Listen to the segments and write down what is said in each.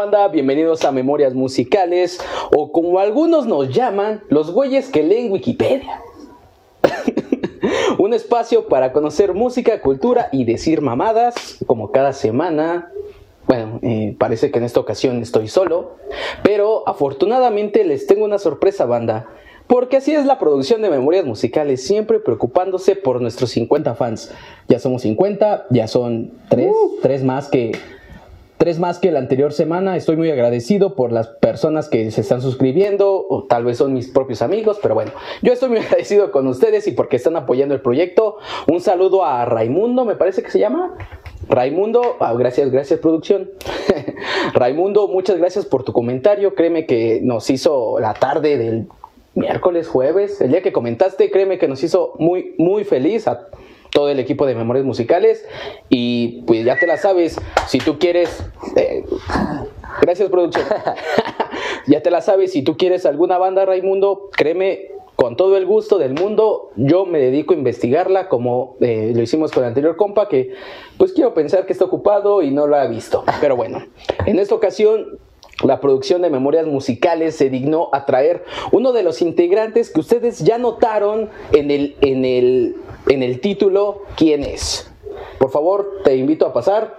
banda? Bienvenidos a Memorias Musicales, o como algunos nos llaman, los güeyes que leen Wikipedia. Un espacio para conocer música, cultura y decir mamadas, como cada semana. Bueno, eh, parece que en esta ocasión estoy solo, pero afortunadamente les tengo una sorpresa, banda. Porque así es la producción de Memorias Musicales, siempre preocupándose por nuestros 50 fans. Ya somos 50, ya son 3, 3 más que tres más que la anterior semana. Estoy muy agradecido por las personas que se están suscribiendo, o tal vez son mis propios amigos, pero bueno, yo estoy muy agradecido con ustedes y porque están apoyando el proyecto. Un saludo a Raimundo, me parece que se llama. Raimundo, ah, gracias, gracias producción. Raimundo, muchas gracias por tu comentario. Créeme que nos hizo la tarde del miércoles, jueves, el día que comentaste, créeme que nos hizo muy, muy feliz todo el equipo de Memorias Musicales. Y pues ya te la sabes, si tú quieres... eh, gracias producción. ya te la sabes, si tú quieres alguna banda, Raimundo, créeme, con todo el gusto del mundo, yo me dedico a investigarla como eh, lo hicimos con el anterior compa, que pues quiero pensar que está ocupado y no lo ha visto. Pero bueno, en esta ocasión la producción de memorias musicales se dignó a traer uno de los integrantes que ustedes ya notaron en el, en el, en el título quién es. Por favor, te invito a pasar.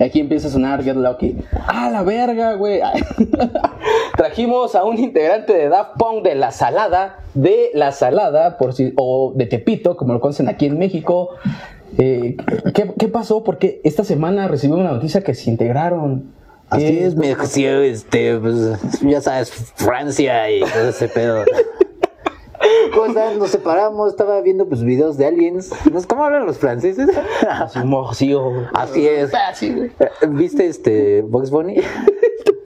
Aquí empieza a sonar Get Lucky. ¡Ah, la verga, güey! Trajimos a un integrante de Daft Punk de La Salada, de La Salada, por si, o de Tepito, como lo conocen aquí en México. Eh, ¿qué, ¿Qué pasó? Porque esta semana recibí una noticia que se integraron. Así ¿Qué? es, me sí, este, pues, ya sabes, Francia y todo ese pedo. ¿Cómo están? Nos separamos, estaba viendo pues videos de aliens. ¿No? ¿Cómo hablan los franceses? Así, es. Así, güey. ¿Viste este Box Bunny?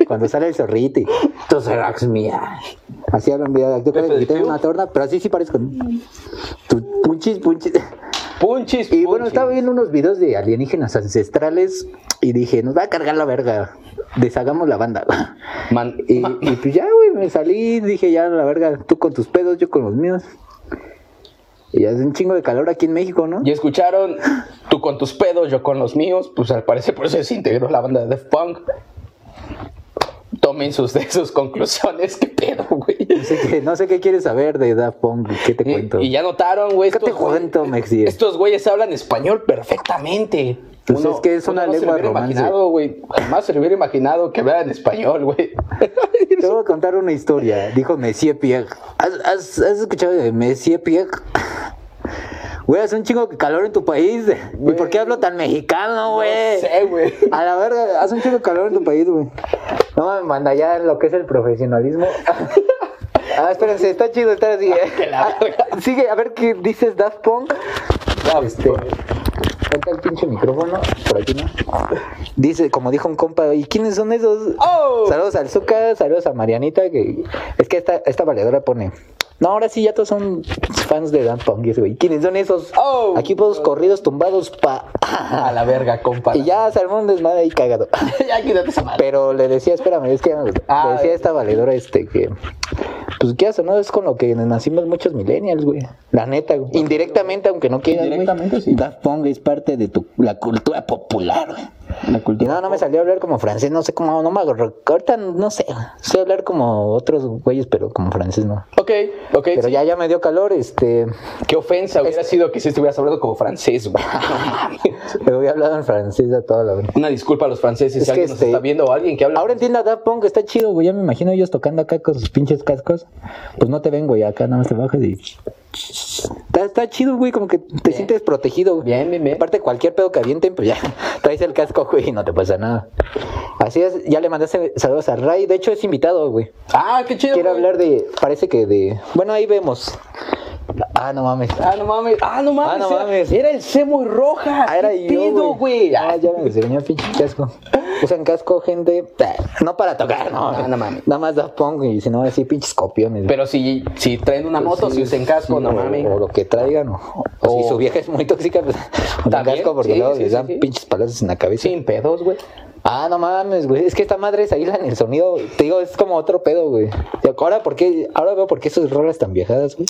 Cuando sale el zorrito y tú serás mía. Así hablan, mira, yo creo que tengo una torna, pero así sí parezco. Punchis, punchis. Punchis, Y bueno, punchis. estaba viendo unos videos de alienígenas ancestrales y dije, nos va a cargar la verga. Deshagamos la banda. Man- Y, pues ya, güey, me salí, dije ya, la verga, tú con tus pedos, yo con los míos. Y es un chingo de calor aquí en México, ¿no? Y escucharon, tú con tus pedos, yo con los míos, pues al parecer por eso se integró la banda de Def Punk. Tomen sus, de sus conclusiones, qué pedo, güey. No sé, qué, no sé qué quieres saber de Daft Punk, ¿qué te cuento? Y, y ya notaron, güey. ¿Qué te cuento, Mexi? Estos güeyes hablan español perfectamente. Pues es que es una lengua imaginado, güey. Jamás se lo hubiera imaginado que hablaran español, güey. Te voy a contar una historia. Dijo Messier Pierre. ¿Has, has, has escuchado de Messier Pierre? Güey, hace un chingo de calor en tu país. ¿Y por qué hablo tan mexicano, güey? No sé, güey. A la verga, hace un chingo de calor en tu país, güey. No me manda ya lo que es el profesionalismo. Ah, espérense, está chido estar así. ¿eh? La verga. Ah, Sigue, a ver qué dices Daft Punk. Daft Este. Falta el pinche micrófono, por aquí no. Dice, como dijo un compa, ¿y quiénes son esos? ¡Oh! Saludos al Zuka, saludos a Marianita, que es que esta, esta valedora pone. No, ahora sí, ya todos son fans de y ese güey. ¿Quiénes son esos? Oh. Aquí todos corridos tumbados pa. A la verga, compa. y ya se armó un desmadre ahí cagado. ya quítate esa madre. Pero le decía, espérame, es que ya me gustó. Ah, le decía a esta valedora este que. Pues qué hace, ¿no? Es con lo que nacimos muchos millennials, güey. La neta, güey. Indirectamente, aunque no quieras, güey. Indirectamente, sí. Daft Punk es parte de tu, la cultura popular, güey. La Y cultura. no, no me salió a hablar como francés, no sé cómo, no me. Ahorita no sé, sé hablar como otros güeyes, pero como francés no. Ok, ok. Pero sí. ya, ya me dio calor, este. Qué ofensa hubiera sido que si estuvieras hablando como francés, güey. Me voy hablando en francés a toda la hora. Una disculpa a los franceses Es si alguien nos este- está viendo o alguien que habla. Ahora entiendo a Daft Punk, está chido, güey. Ya me imagino ellos tocando acá con sus pinches cascos. Pues no te ven, güey. Acá nada más te bajas y. Está, está chido, güey. Como que te sientes protegido, güey. Bien, bien, bien. Aparte, cualquier pedo que avienten, pues ya traes el casco, güey, y no te pasa nada. Así es, ya le mandaste saludos a Ray. De hecho, es invitado, güey. Ah, qué chido. Quiero güey. hablar de. Parece que de. Bueno, ahí vemos. Ah, no mames. Ah, no mames. Ah, no mames. Ah, no era- mames. Era el Semo Roja. Ah, era ¿Qué yo, pedo, güey? Ah, ya me enseñó el pinche casco. Usan casco, gente. No para tocar, no. Ah, no mames. Nada más da Punk y si no, así pinches copiones. Pero si, si traen una moto, si usen casco, Sí, no o- mames. O lo que traigan. O, o si su vieja es muy tóxica, pues. También, casco porque sí, luego sí, les dan sí. pinches palazos en la cabeza. Sin pedos, güey. Ah, no mames, güey. Es que esta madre es aíslan el sonido. Te digo, es como otro pedo, güey. Ahora, ¿por qué? Ahora veo por qué esas rolas tan viejadas, güey.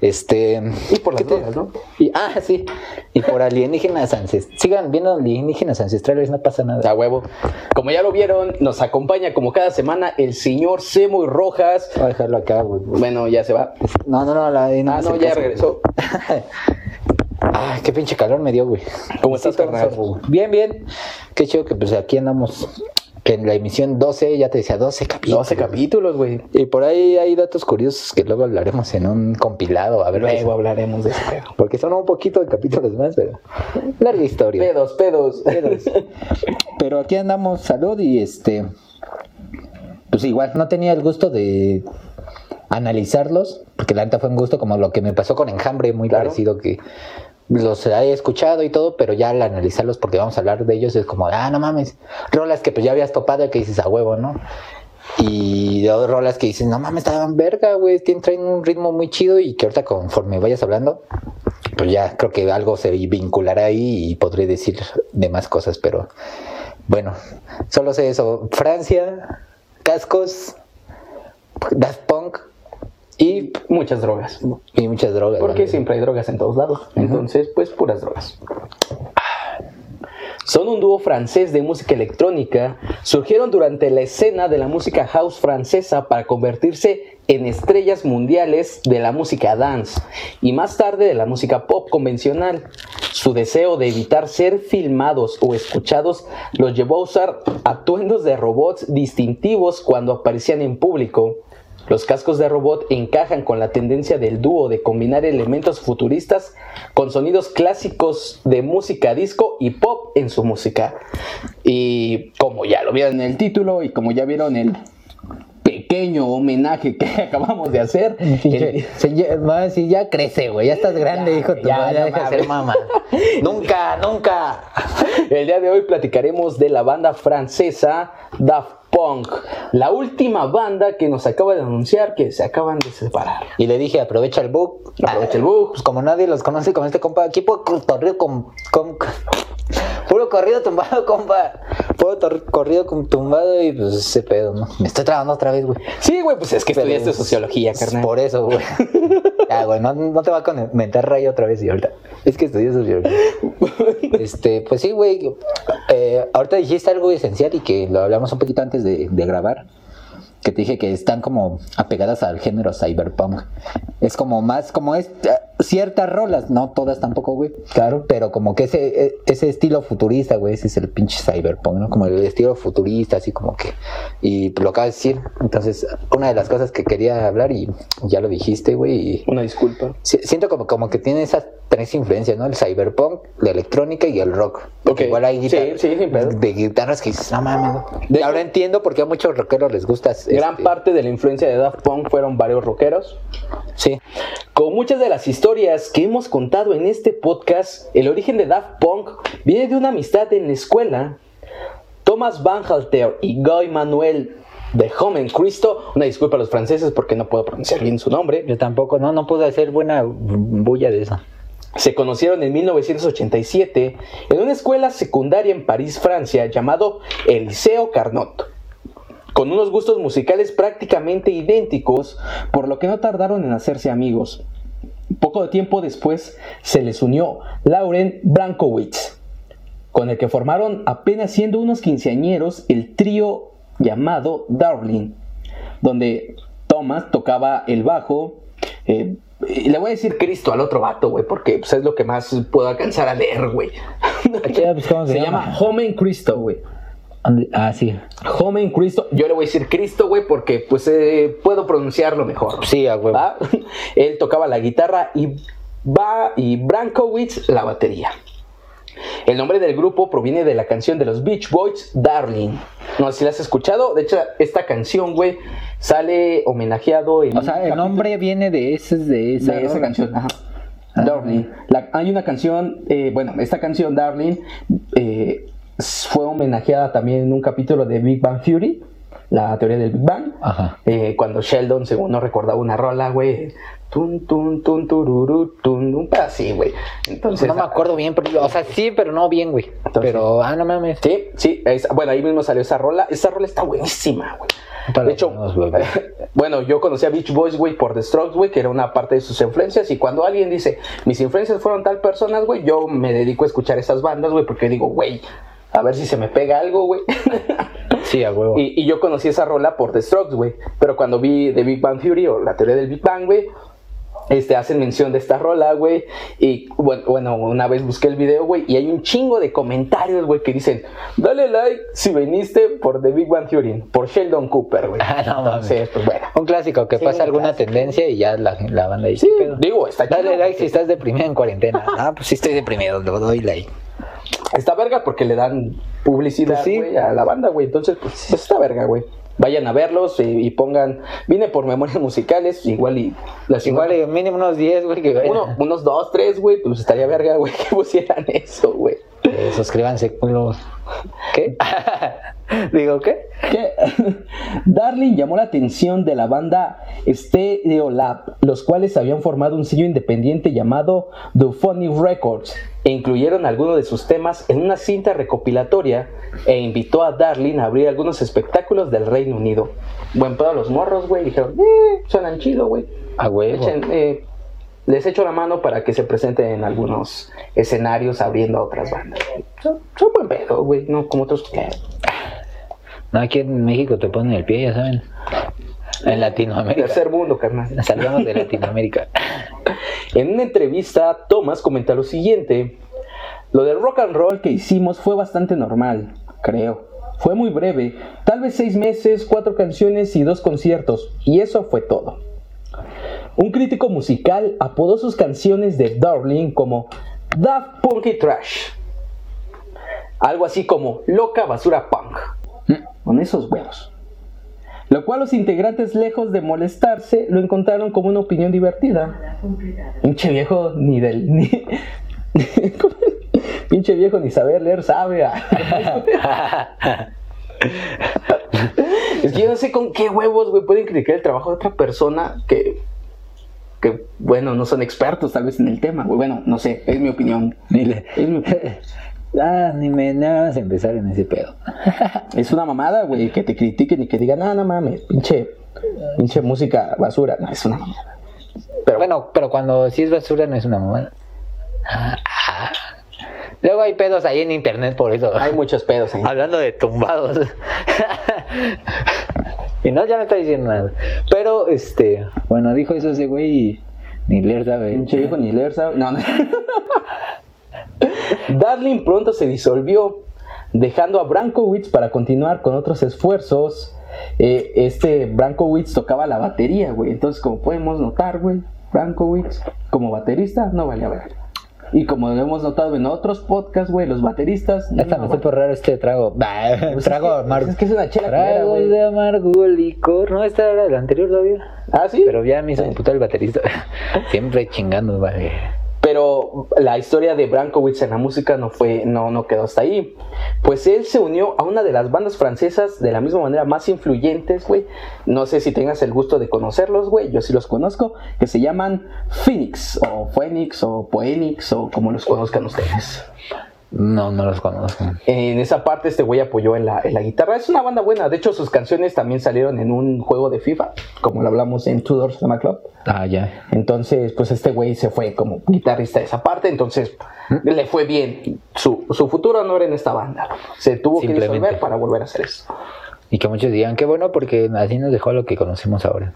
Este. Y por las ¿qué te- drogas, ¿no? y- ah, sí. Y por alienígenas ancestrales. Sigan viendo alienígenas ancestrales, no pasa nada. A huevo. Como ya lo vieron, nos acompaña como cada semana el señor Semo y Rojas. Voy a dejarlo acá, güey. Bueno, ya se va. No, no, no, la Ah, no, ya caso. regresó. Ah, qué pinche calor me dio, güey. ¿Cómo estás, carnal? Bien, bien. Qué chido que pues aquí andamos en la emisión 12, ya te decía 12 capítulos. 12 capítulos, güey. Y por ahí hay datos curiosos que luego hablaremos en un compilado, a ver. Luego hablaremos de eso. pedo. Porque son un poquito de capítulos más, pero larga historia. Pedos, pedos. Pero aquí andamos, salud y este. Pues igual, no tenía el gusto de analizarlos, porque la neta fue un gusto como lo que me pasó con Enjambre, muy Claro. parecido que los he escuchado y todo, pero ya al analizarlos, porque vamos a hablar de ellos, es como, ah, no mames, rolas que pues ya habías topado y que dices a huevo, ¿no? Y otras rolas que dices, no mames, estaban verga, güey, tienen, traen un ritmo muy chido y que ahorita conforme vayas hablando, pues ya creo que algo se vinculará ahí y podré decir de más cosas, pero bueno, solo sé eso. Francia, cascos, Daft Punk y, Muchas drogas. y muchas drogas. Porque siempre hay drogas en todos lados. Entonces, pues puras drogas. Son un dúo francés de música electrónica. Surgieron durante la escena de la música house francesa para convertirse en estrellas mundiales de la música dance y más tarde de la música pop convencional. Su deseo de evitar ser filmados o escuchados los llevó a usar atuendos de robots distintivos cuando aparecían en público. Los cascos de robot encajan con la tendencia del dúo de combinar elementos futuristas con sonidos clásicos de música disco y pop en su música. Y como ya lo vieron en el título y como ya vieron el pequeño homenaje que acabamos de hacer, el- va a decir, ya crece, güey, ya estás grande, hijo. tu ya, madre, deja mames. ser mamá. nunca, nunca. El día de hoy platicaremos de la banda francesa Daft Punk, la última banda que nos acaba de anunciar que se acaban de separar. Y le dije, aprovecha el book. Aprovecha el book. Pues como nadie los conoce con este compa, aquí puro corrido con, con- Puro corrido tumbado, compa. Puro corrido con tumbado y pues ese pedo, ¿no? Me estoy trabando otra vez, güey. Sí, güey, pues es que Pero estudiaste es- sociología, carnal. Por eso, güey. Ya, güey, no, no te va a comentar Ray otra vez y ahorita. Es que estudié sociología. Este, pues sí, güey. Eh, ahorita dijiste algo esencial y que lo hablamos un poquito antes de, de grabar. Que te dije que están como apegadas al género cyberpunk. Es como más, como es ciertas rolas, no todas tampoco, güey. Claro. Pero como que ese, eh, ese estilo futurista, güey, ese es el pinche cyberpunk, ¿no? Como el estilo futurista, así como que. Y lo acabas de decir. Entonces, una de las cosas que quería hablar, y ya lo dijiste, güey, Una disculpa. Si- Siento como, como que tiene esas tres influencias, ¿no? El cyberpunk, la electrónica y el rock. Porque Ok. Igual hay Sí, guitar- sí, pedo. de guitarras que dices, no mames. ¿no?". De Ahora hecho- entiendo por qué a muchos rockeros les gusta. Gran este, parte de la influencia de Daft Punk fueron varios rockeros. Sí. Como muchas de las historias que hemos contado en este podcast, el origen de Daft Punk viene de una amistad en la escuela. Thomas Van Halter y Guy Manuel de Homen Cristo, una disculpa a los franceses porque no puedo pronunciar bien su nombre, Yo tampoco, no, no pude hacer buena bulla de eso. se conocieron en 1987 en una escuela secundaria en París, Francia, llamado el Liceo Carnot. Con unos gustos musicales prácticamente idénticos, por lo que no tardaron en hacerse amigos. Poco tiempo después se les unió Lauren Brankowitz, con el que formaron apenas siendo unos quinceañeros el trío llamado Darling, donde Thomas tocaba el bajo. eh, y le voy a decir Cristo al otro vato, güey, porque pues, es lo que más puedo alcanzar a leer, güey. pues, ¿cómo se llama? Homen Cristo, güey. Ah, sí. Homen Cristo. Yo le voy a decir Cristo, güey, porque pues eh, puedo pronunciarlo mejor. Sí, a huevo. ¿va? Él tocaba la guitarra y, va, y Brankowitz la batería. El nombre del grupo proviene de la canción de los Beach Boys, Darling. No sé si la has escuchado. De hecho, esta canción, güey, sale homenajeado en. O sea, el nombre viene de ese, de esa, de esa canción. Ajá. Ah. Darling. La- hay una canción, eh, bueno, esta canción, Darling, eh, fue homenajeada también en un capítulo de Big Bang Theory. la teoría del Big Bang. Ajá. Eh, cuando Sheldon, según no recordaba una rola, güey. Tun, tun, tun, tururú, tun, un así, güey. Entonces. no me acuerdo bien, pero, o sea, sí, pero no bien, güey. Pero, ah, no mames. Sí, sí, es- bueno, ahí mismo salió esa rola. Esa rola está buenísima, güey. De hecho, bueno, yo conocí a Beach Boys, güey, por The Strokes, güey, que era una parte de sus influencias. Y cuando alguien dice, mis influencias fueron tal personas, güey, yo me dedico a escuchar esas bandas, güey, porque digo, güey, a ver si se me pega algo, güey. Sí, a huevo. y, y yo conocí esa rola por The Strokes, güey. Pero cuando vi The Big Bang Theory o la teoría del Big Bang, güey, este, hacen mención de esta rola, güey. Y bueno, bueno, una vez busqué el video, güey, y hay un chingo de comentarios, güey, que dicen, dale like si viniste por The Big Bang Theory, por Sheldon Cooper, güey. Ah, no. Entonces, pues bueno. Un clásico que Sí, pasa un alguna clásico. tendencia y ya la, la banda dice, digo, está chido. Dale like si estás deprimido en cuarentena. Ah, pues sí estoy deprimido, le doy like. Está verga porque le dan publicidad, Pues sí. a la banda, güey. Entonces, pues, pues está verga, güey. Vayan a verlos y, y pongan, vine por memorias musicales, igual y las Igual eh, mínimo unos 10, güey, que. Uno, unos dos, tres, güey, pues estaría verga, güey, que pusieran eso, güey. Eh, suscríbanse, culos. ¿Qué? Digo, ¿qué? Que Darling llamó la atención de la banda Stereolab, los cuales habían formado un sello independiente llamado The Funny Records e incluyeron algunos de sus temas en una cinta recopilatoria e invitó a Darling a abrir algunos espectáculos del Reino Unido. Buen pedo a los morros, güey, dijeron, eh, suenan chido, güey. A huevo. Echen, eh, les echo la mano para que se presenten en algunos escenarios abriendo a otras bandas. Son, son buen pedo, güey, no como otros que... Aquí en México te ponen el pie, ya saben. En Latinoamérica. Tercer mundo, carnal. Salgamos de Latinoamérica. En una entrevista, Thomas comenta lo siguiente: Lo del rock and roll que hicimos fue bastante normal, creo. Fue muy breve, tal vez seis meses, cuatro canciones y dos conciertos, y eso fue todo. Un crítico musical apodó sus canciones de Darling como Daft Punky Trash. Algo así como Loca Basura Punk. Con esos huevos. Lo cual los integrantes, lejos de molestarse, lo encontraron como una opinión divertida. Pinche viejo ni del. Ni, pinche viejo ni saber leer sabe. ah. es que yo no sé con qué huevos, güey, pueden criticar el trabajo de otra persona que. Que, bueno, no son expertos tal vez en el tema, güey. Bueno, no sé, es mi opinión. Es, mi- Ah, ni me hagas empezar en ese pedo. es una mamada, güey, que te critiquen y que digan, ah, no mames, pinche, pinche música basura. No, es una mamada. Pero Bueno, pero cuando sí es basura no es una mamada. Ah. Luego hay pedos ahí en internet por eso. hay muchos pedos ahí. Hablando de tumbados. y no, ya no está diciendo nada. Pero, este, bueno, dijo eso ese güey y ni leer sabe. Pinche viejo ni leer, ¿sabe? No, no. Darling pronto se disolvió, dejando a Brankowitz para continuar con otros esfuerzos. Eh, este Brankowitz tocaba la batería, güey. Entonces, como podemos notar, güey, Brankowitz como baterista no vale a ver. Y como hemos notado en otros podcasts, güey, los bateristas. Hasta no me vale. supo raro este trago. Bah, Pues es trago que- amargo. es que es una chela Trago güey. de amargo licor. No, esta era el anterior todavía. Ah, sí. Pero ya me hizo puta el baterista. Siempre chingando, vale. Pero la historia de Brankowitz en la música no fue, no, no quedó hasta ahí. Pues él se unió a una de las bandas francesas de la misma manera más influyentes, güey. No sé si tengas el gusto de conocerlos, güey. Yo sí los conozco, que se llaman Phoenix, o Phoenix, o Poenix, o como los conozcan ustedes. No, no los conozco. En esa parte este güey apoyó en la, en la guitarra. Es una banda buena. De hecho, sus canciones también salieron en un juego de FIFA, como lo hablamos en Two Doors Cinema Club. Ah, ya. Entonces, pues este güey se fue como guitarrista de esa parte, entonces le fue bien. Su, su futuro no era en esta banda. Se tuvo que disolver para volver a hacer eso. Y que muchos digan, qué bueno porque así nos dejó lo que conocemos ahora.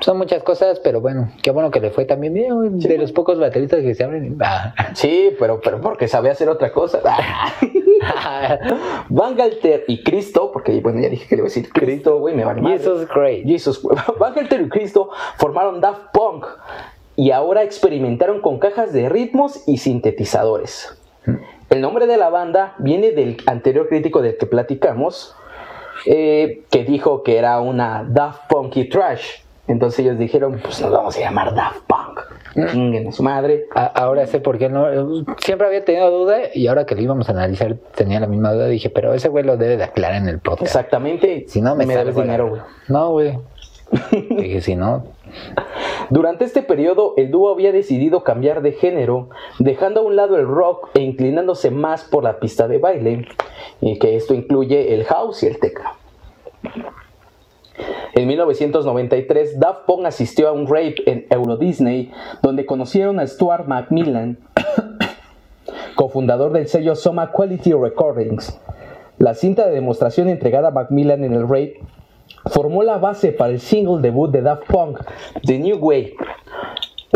Son muchas cosas, pero bueno, qué bueno que le fue también bien. güey, de los pocos bateristas que se abren. Ah. Sí, pero, pero porque sabía hacer otra cosa. Van Galter y Cristo, porque bueno, ya dije que le iba a decir Cristo, güey, me vale madre. Jesus Christ. Jesus, güey. Van Galter y Cristo formaron Daft Punk y ahora experimentaron con cajas de ritmos y sintetizadores. El nombre de la banda viene del anterior crítico del que platicamos, eh, que dijo que era una Daft Punky Trash. Entonces ellos dijeron, pues nos vamos a llamar Daft Punk. chinguen a su madre. A- ahora sé por qué no. Siempre había tenido duda y ahora que lo íbamos a analizar tenía la misma duda. Dije, pero ese güey lo debe de aclarar en el podcast. Exactamente. Si no, me, debes a la dinero, güey. No, güey. Dije, si no. Durante este periodo, el dúo había decidido cambiar de género, dejando a un lado el rock e inclinándose más por la pista de baile, y que esto incluye el house y el techno. En 1993, Daft Punk asistió a un rave en Euro Disney, donde conocieron a Stuart Macmillan, cofundador del sello Soma Quality Recordings. La cinta de demostración entregada a Macmillan en el rave formó la base para el single debut de Daft Punk, The New Way.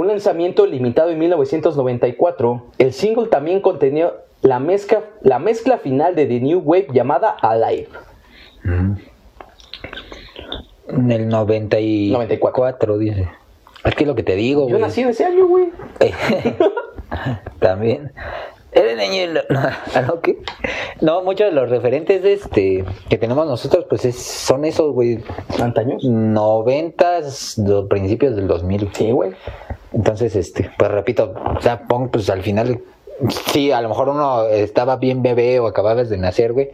Un lanzamiento limitado en 1994, el single también contenía la mezcla, la mezcla final de The New Wave llamada Alive. En el 94, 94. dice. Es que es lo que te digo, Yo güey. nací en ese año, güey. También. Eres niño. No, ¿a lo qué? No, muchos de los referentes este que tenemos nosotros, pues es- son esos, güey. ¿Antaños? Noventas, los principios del 2000. Sí, güey. Entonces, este, pues repito, o sea, punk, pues al final, sí, a lo mejor uno estaba bien bebé o acababas de nacer, güey.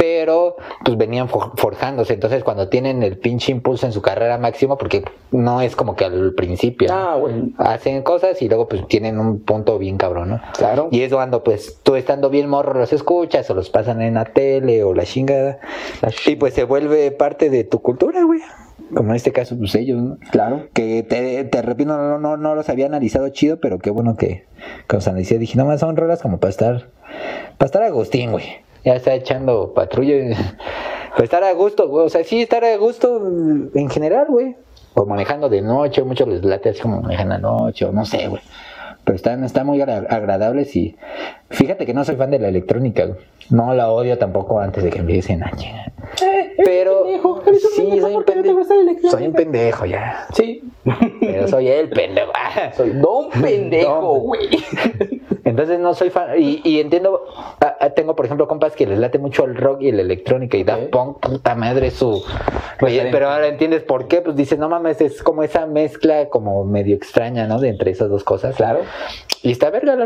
Pero, pues venían for- forjándose. Entonces, cuando tienen el pinche impulso en su carrera máximo, porque no es como que al principio. Ah. Hacen cosas y luego, pues tienen un punto bien cabrón, ¿no? Claro. Y es cuando, pues, tú estando bien morro los escuchas o los pasan en la tele o la chingada. La y pues se vuelve parte de tu cultura, güey. Como en este caso, pues ellos, ¿no? Claro. Que te, te repito, no, no, no los había analizado chido, pero qué bueno que, que los analicé. Dije, no más son rolas como para estar, para estar Agustín, güey. Ya está echando patrulla. Para estar a gusto, güey. O sea, sí, estar a gusto en general, güey. O manejando de noche, muchos les late así como manejan la noche, o no sé, güey. Pero están, están muy agra- agradables y fíjate que no soy fan de la electrónica, güey. No la odio tampoco antes de que empiecen a chingar. Pero sí, soy un pendejo. Soy un pendejo ya. Sí. Pero soy el pendejo. Soy don pendejo, No. güey. Entonces no soy fan. Y, y entiendo, tengo por ejemplo compas que les late mucho el rock y la electrónica y Daft. Punk, puta madre, su... Oye, pero ahora entiendes por qué, pues dices, no mames, es como esa mezcla como medio extraña, ¿no? De entre esas dos cosas. Claro. Y está verga,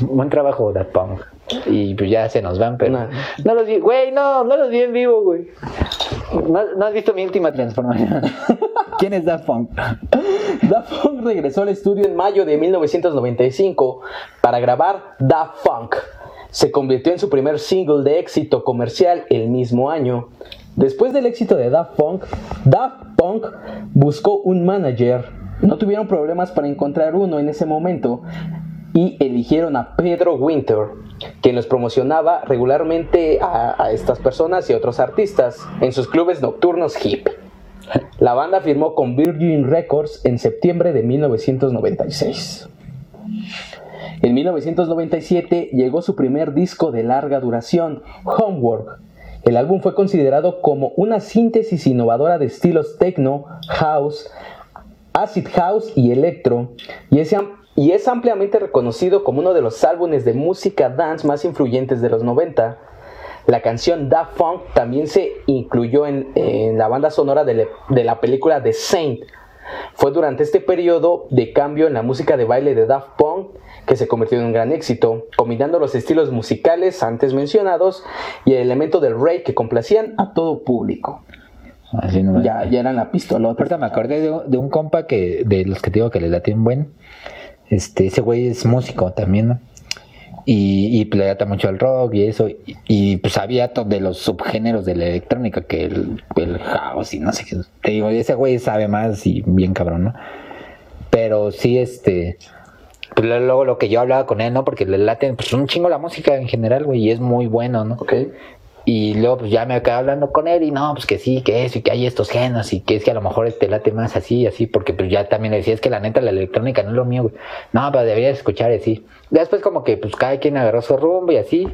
buen trabajo Daft Punk. Y pues ya se nos van, pero... No. No, los vi, güey, no, no los vi en vivo, güey. No, no has visto mi última transformación. ¿Quién es Daft Punk? Daft Punk regresó al estudio en mayo de 1995 para grabar Daft Punk. Se convirtió en su primer single de éxito comercial el mismo año. Después del éxito de Daft Punk, Daft Punk buscó un manager. No tuvieron problemas para encontrar uno en ese momento y eligieron a Pedro Winter, quien los promocionaba regularmente a, estas personas y otros artistas en sus clubes nocturnos hip. La banda firmó con Virgin Records en septiembre de 1996. En 1997 llegó su primer disco de larga duración, Homework. El álbum fue considerado como una síntesis innovadora de estilos techno, house, acid house y electro, y es, am- y es ampliamente reconocido como uno de los álbumes de música dance más influyentes de los 90. La canción Daft Punk también se incluyó en, en la banda sonora de, le- de la película The Saint. Fue durante este periodo de cambio en la música de baile de Daft Punk que se convirtió en un gran éxito, combinando los estilos musicales antes mencionados y el elemento del rey que complacían a todo público. Así no Ya, ya eran la pistolota. Ahorita me acordé de, de un compa que, de los que te digo que le late un buen. Este, ese güey es músico también, ¿no? Y, y le lata mucho el rock y eso. Y, pues sabía to- de los subgéneros de la electrónica, que el, el house y no sé qué. Te digo, ese güey sabe más y bien cabrón, ¿no? Pero sí, este. Pues luego lo que yo hablaba con él, ¿no? Porque le late pues, un chingo la música en general, güey, y es muy bueno, ¿no? Ok. Y luego pues ya me acabé hablando con él y no, pues que sí, que eso y que hay estos genos y que es que a lo mejor te late más así y así, porque pues ya también le decía, es que la neta la electrónica no es lo mío, güey. No, pero deberías escuchar así. Después como que pues cada quien agarró su rumbo y así,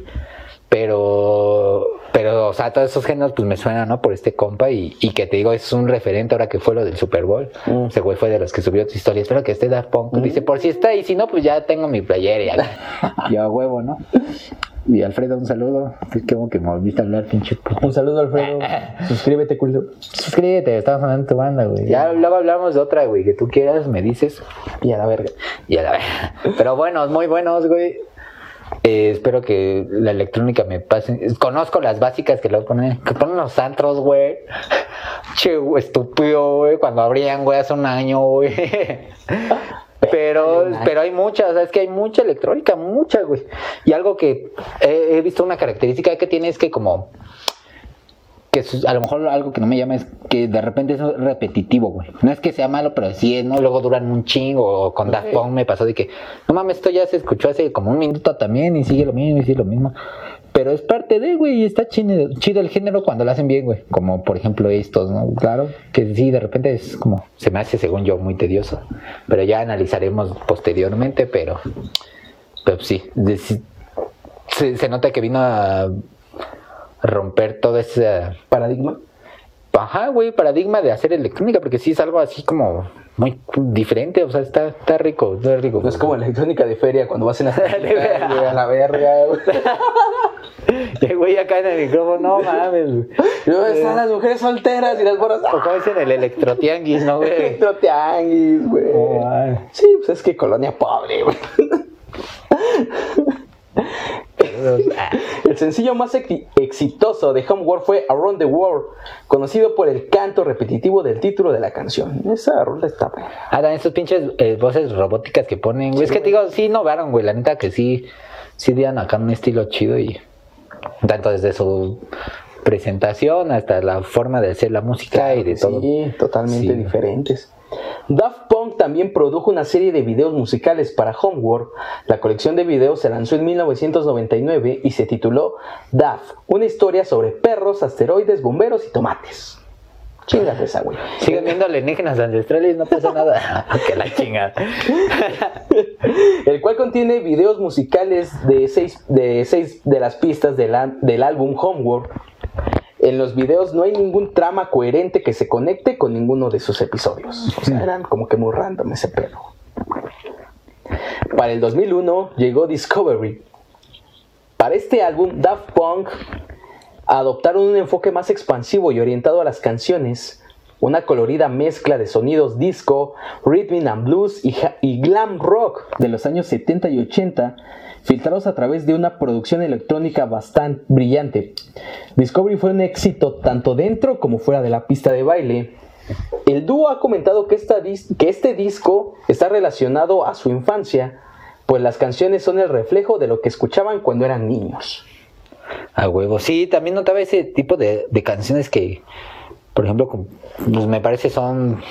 pero, pero, o sea, todos esos géneros pues me suenan, ¿no? Por este compa y, y que te digo, es un referente ahora que fue lo del Super Bowl. Mm. Ese güey fue de los que subió tu historia, espero que esté Daft Punk. Dice, por si está y si no, pues ya tengo mi playera y ya. Yo a huevo, ¿no? Y Alfredo, un saludo. Es como que me volviste a hablar, pinche. Un saludo, Alfredo. Suscríbete, culo. Suscríbete, estamos hablando de tu banda, güey. Ya luego hablamos de otra, güey, que tú quieras, me dices. Y a la verga. Y a la verga. Pero buenos, muy buenos, güey. Eh, espero que la electrónica me pase. Conozco las básicas que lo ponen, que ponen los antros, güey. Che, güey, estúpido, güey, cuando abrían, güey, hace un año, güey. Pero, pero hay muchas, o sea, es que hay mucha electrónica, mucha, güey. Y algo que he, he visto una característica que tiene es que como que a lo mejor algo que no me llama es que de repente es repetitivo, güey. No es que sea malo, pero sí es, ¿no? Luego duran un chingo. O con Daft Punk me pasó de que, no mames, esto ya se escuchó hace como un minuto también y sigue lo mismo y sigue lo mismo. Pero es parte de, güey, y está chido, chido el género cuando lo hacen bien, güey. Como por ejemplo estos, ¿no? Claro. Que sí, de repente es como, se me hace según yo muy tedioso. Pero ya analizaremos posteriormente, pero, pero sí, se, se nota que vino a romper toda esa Paradigma. Ajá, güey, paradigma de hacer electrónica, porque sí es algo así como muy diferente, o sea, está, está rico, está rico. No es como electrónica de feria cuando vas en la a la verga, güey. Y el güey acá en el micrófono, no mames. Luego están las mujeres solteras y las borras. O como dicen el electrotianguis, ¿no, güey? Electrotianguis, güey. Ay. Sí, pues es que colonia pobre, güey. El sencillo más ex- exitoso de Homeworld fue Around the World, conocido por el canto repetitivo del título de la canción. Esa rola está buena. Ah, también esos pinches eh, voces robóticas que ponen, güey. es que te digo, sí innovaron, güey. La neta que sí, sí dieron acá un estilo chido y tanto desde su presentación hasta la forma de hacer la música y de todo. Sí, totalmente Sí. diferentes. Daft Punk también produjo una serie de videos musicales para Homeworld. La colección de videos se lanzó en 1999 y se tituló Daft, una historia sobre perros, asteroides, bomberos y tomates. Chingate esa, güey. Siguen viendo alienígenas ancestrales, no pasa nada. que la chingada. el cual contiene videos musicales de seis de, seis de las pistas del, del álbum Homeworld. En los videos no hay ningún trama coherente que se conecte con ninguno de sus episodios. O sea, eran como que muy random ese pedo. Para el 2001 llegó Discovery. Para este álbum, Daft Punk adoptaron un enfoque más expansivo y orientado a las canciones, una colorida mezcla de sonidos disco, rhythm and blues y, glam rock de los años 70 y 80, filtrados a través de una producción electrónica bastante brillante. Discovery fue un éxito tanto dentro como fuera de la pista de baile. El dúo ha comentado que, esta que este disco está relacionado a su infancia, pues las canciones son el reflejo de lo que escuchaban cuando eran niños. A huevo. Sí, también notaba ese tipo de, de canciones que, por ejemplo, pues me parece son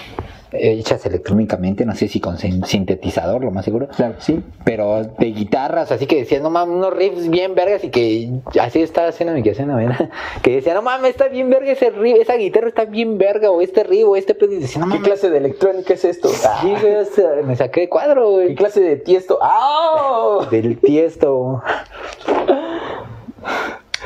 hechas electrónicamente, no sé si con sin- sintetizador, lo más seguro. Claro, sí. Pero de guitarras, así que decían, no mames, unos riffs bien vergas y que así estaba haciendo mi canción, ¿verdad? Que decía, no mames, está bien verga ese riff, esa guitarra está bien verga, o este riff, o este pedo, y decía, no ¿Qué mames. clase de electrónica es esto? Ah, Sí, güey, o sea, me saqué de cuadro, ¿Qué clase de tiesto? ¡Ah! Del tiesto.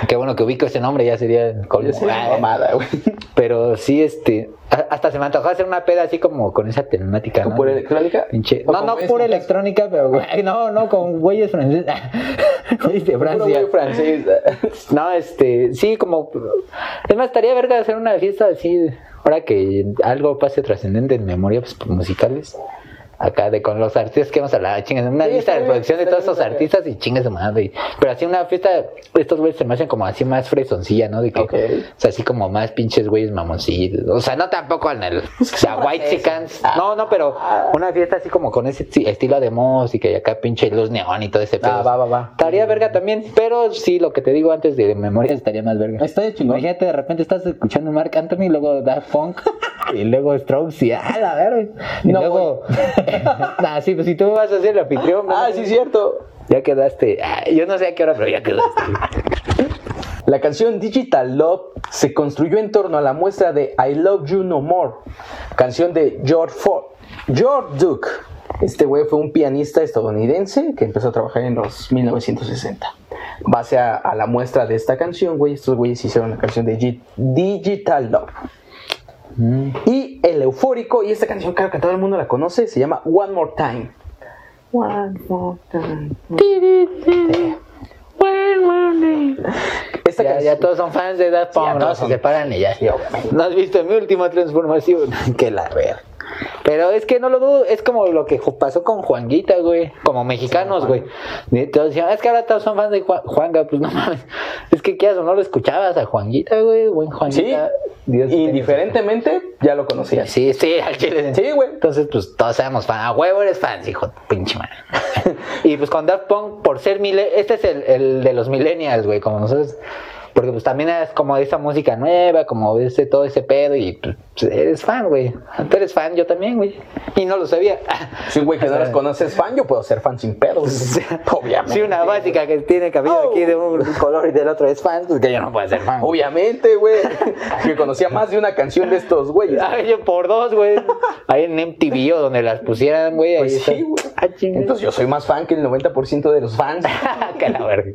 Qué bueno que ubico ese nombre, ya sería Ah, mamada, güey. Pero sí, este, hasta se me antojó hacer una peda así como con esa temática, ¿Con ¿no? pura electrónica? Pinche- ¿O No, no pura electrónica, pero güey, no, no, con güeyes franceses. Güeyes de Francia. francés. No, este, sí, como. Es más, estaría verga hacer una fiesta así, ahora que algo pase trascendente en memoria pues, musicales. Acá de con los artistas que vamos a hablar, chingas, una Sí, lista de producción de todos esos artistas y chingas su madre. y- Pero así una fiesta, estos güeyes se me hacen como así más fresoncilla, ¿no? De que, o sea, así como más pinches güeyes mamoncillos. O sea, no tampoco en el. O sea, White. Chickens. No, no, pero una fiesta así como con ese esti- estilo de música y acá pinche luz neón y todo ese pedo. Ah, va, va, va. Estaría verga también, pero sí, lo que te digo antes de memoria estaría más verga. Está de chingón. Imagínate, de repente estás escuchando Mark Anthony, luego Daft Punk, y luego Strokes, y ah, la verga. Y No, luego. nah, sí, pues si tú vas a ser el anfitrión. Ah, sí, cierto. Ya quedaste. Ah, yo no sé a qué hora, pero ya quedaste. La canción Digital Love se construyó en torno a la muestra de I Love You No More, canción de George Ford, George Duke. Este güey fue un pianista estadounidense que empezó a trabajar en los 1960. Base a, a la muestra de esta canción, güey, estos güeyes hicieron la canción de Gi- Digital Love. Y el eufórico, y esta canción creo que todo el mundo la conoce, se llama One More Time. One More Time. Esta Ya, ya todos son fans de Daft Punk, ya ¿no? Se separan y ya. ¿No has visto mi última transformación? que la ver. Pero es que no lo dudo, es como lo que pasó con Juanguita, güey. Como mexicanos, güey. Y Todos decían, es que ahora todos son fans de Juan- Juanga. Pues no mames. Es que quieras o no lo escuchabas a Juanguita, güey. Buen Sí, Juanguita. Dios tenga su- indiferentemente, ya lo conocías. Sí, sí, al chile. Sí, güey. Entonces, pues todos éramos fans. A huevo eres fans, hijo pinche madre. y pues con Daft Punk, por ser mile este es el, el de los millennials, güey, como nosotros. Porque pues también es como de esa música nueva, como de ese, todo ese pedo y pues, eres fan, güey. Tú eres fan, yo también, güey. Y no lo sabía. Sí, güey, que no los conoces fan, yo puedo ser fan sin pedos. Obviamente. Si una básica que tiene cabello aquí de un color y del otro es fan, pues que yo no puedo ser fan. Obviamente, güey. Que conocía más de una canción de estos güeyes. Ay, yo por dos, güey. Ahí en MTV o donde las pusieran, güey. Pues sí, güey. Ah. Entonces yo soy más fan que el 90% de los fans. que la verga.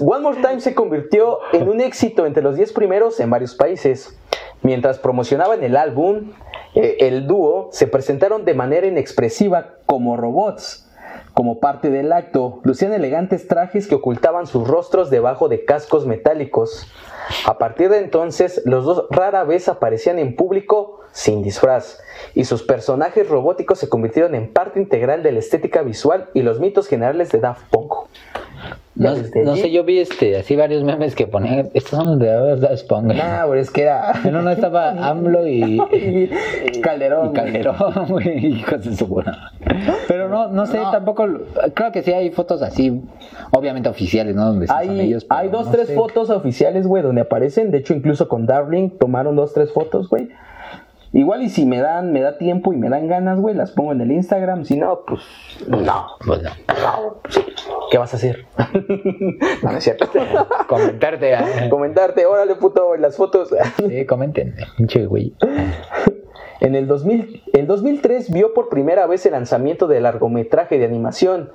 One More Time se convirtió en un éxito entre los 10 primeros en varios países. Mientras promocionaban el álbum, eh, el dúo se presentaron de manera inexpresiva como robots. Como parte del acto, lucían elegantes trajes que ocultaban sus rostros debajo de cascos metálicos. A partir de entonces, los dos rara vez aparecían en público sin disfraz, y sus personajes robóticos se convirtieron en parte integral de la estética visual y los mitos generales de Daft Punk. No, no sé, yo vi este, así varios memes que ponían, estos son de Daft Punk. güey. Ah, pero es que era. En uno estaba AMLO y, Y Calderón. y Calderón, güey, hijos de su buena. Pero no, no sé, No. tampoco, creo que sí hay fotos así, obviamente oficiales, ¿no? Donde son Hay, ellos, hay dos, no tres sé. fotos oficiales, güey, donde aparecen. De hecho, incluso con Darling tomaron dos, tres fotos, güey. Igual y si me dan, me da tiempo y me dan ganas, güey, las pongo en el Instagram. Si no, pues no. Pues no. ¿Qué vas a hacer? no, no es cierto. Comentarte, ah, Comentarte, órale, puto, las fotos. sí, comenten, pinche güey. En el, 2000, el 2003 vio por primera vez el lanzamiento del largometraje de animación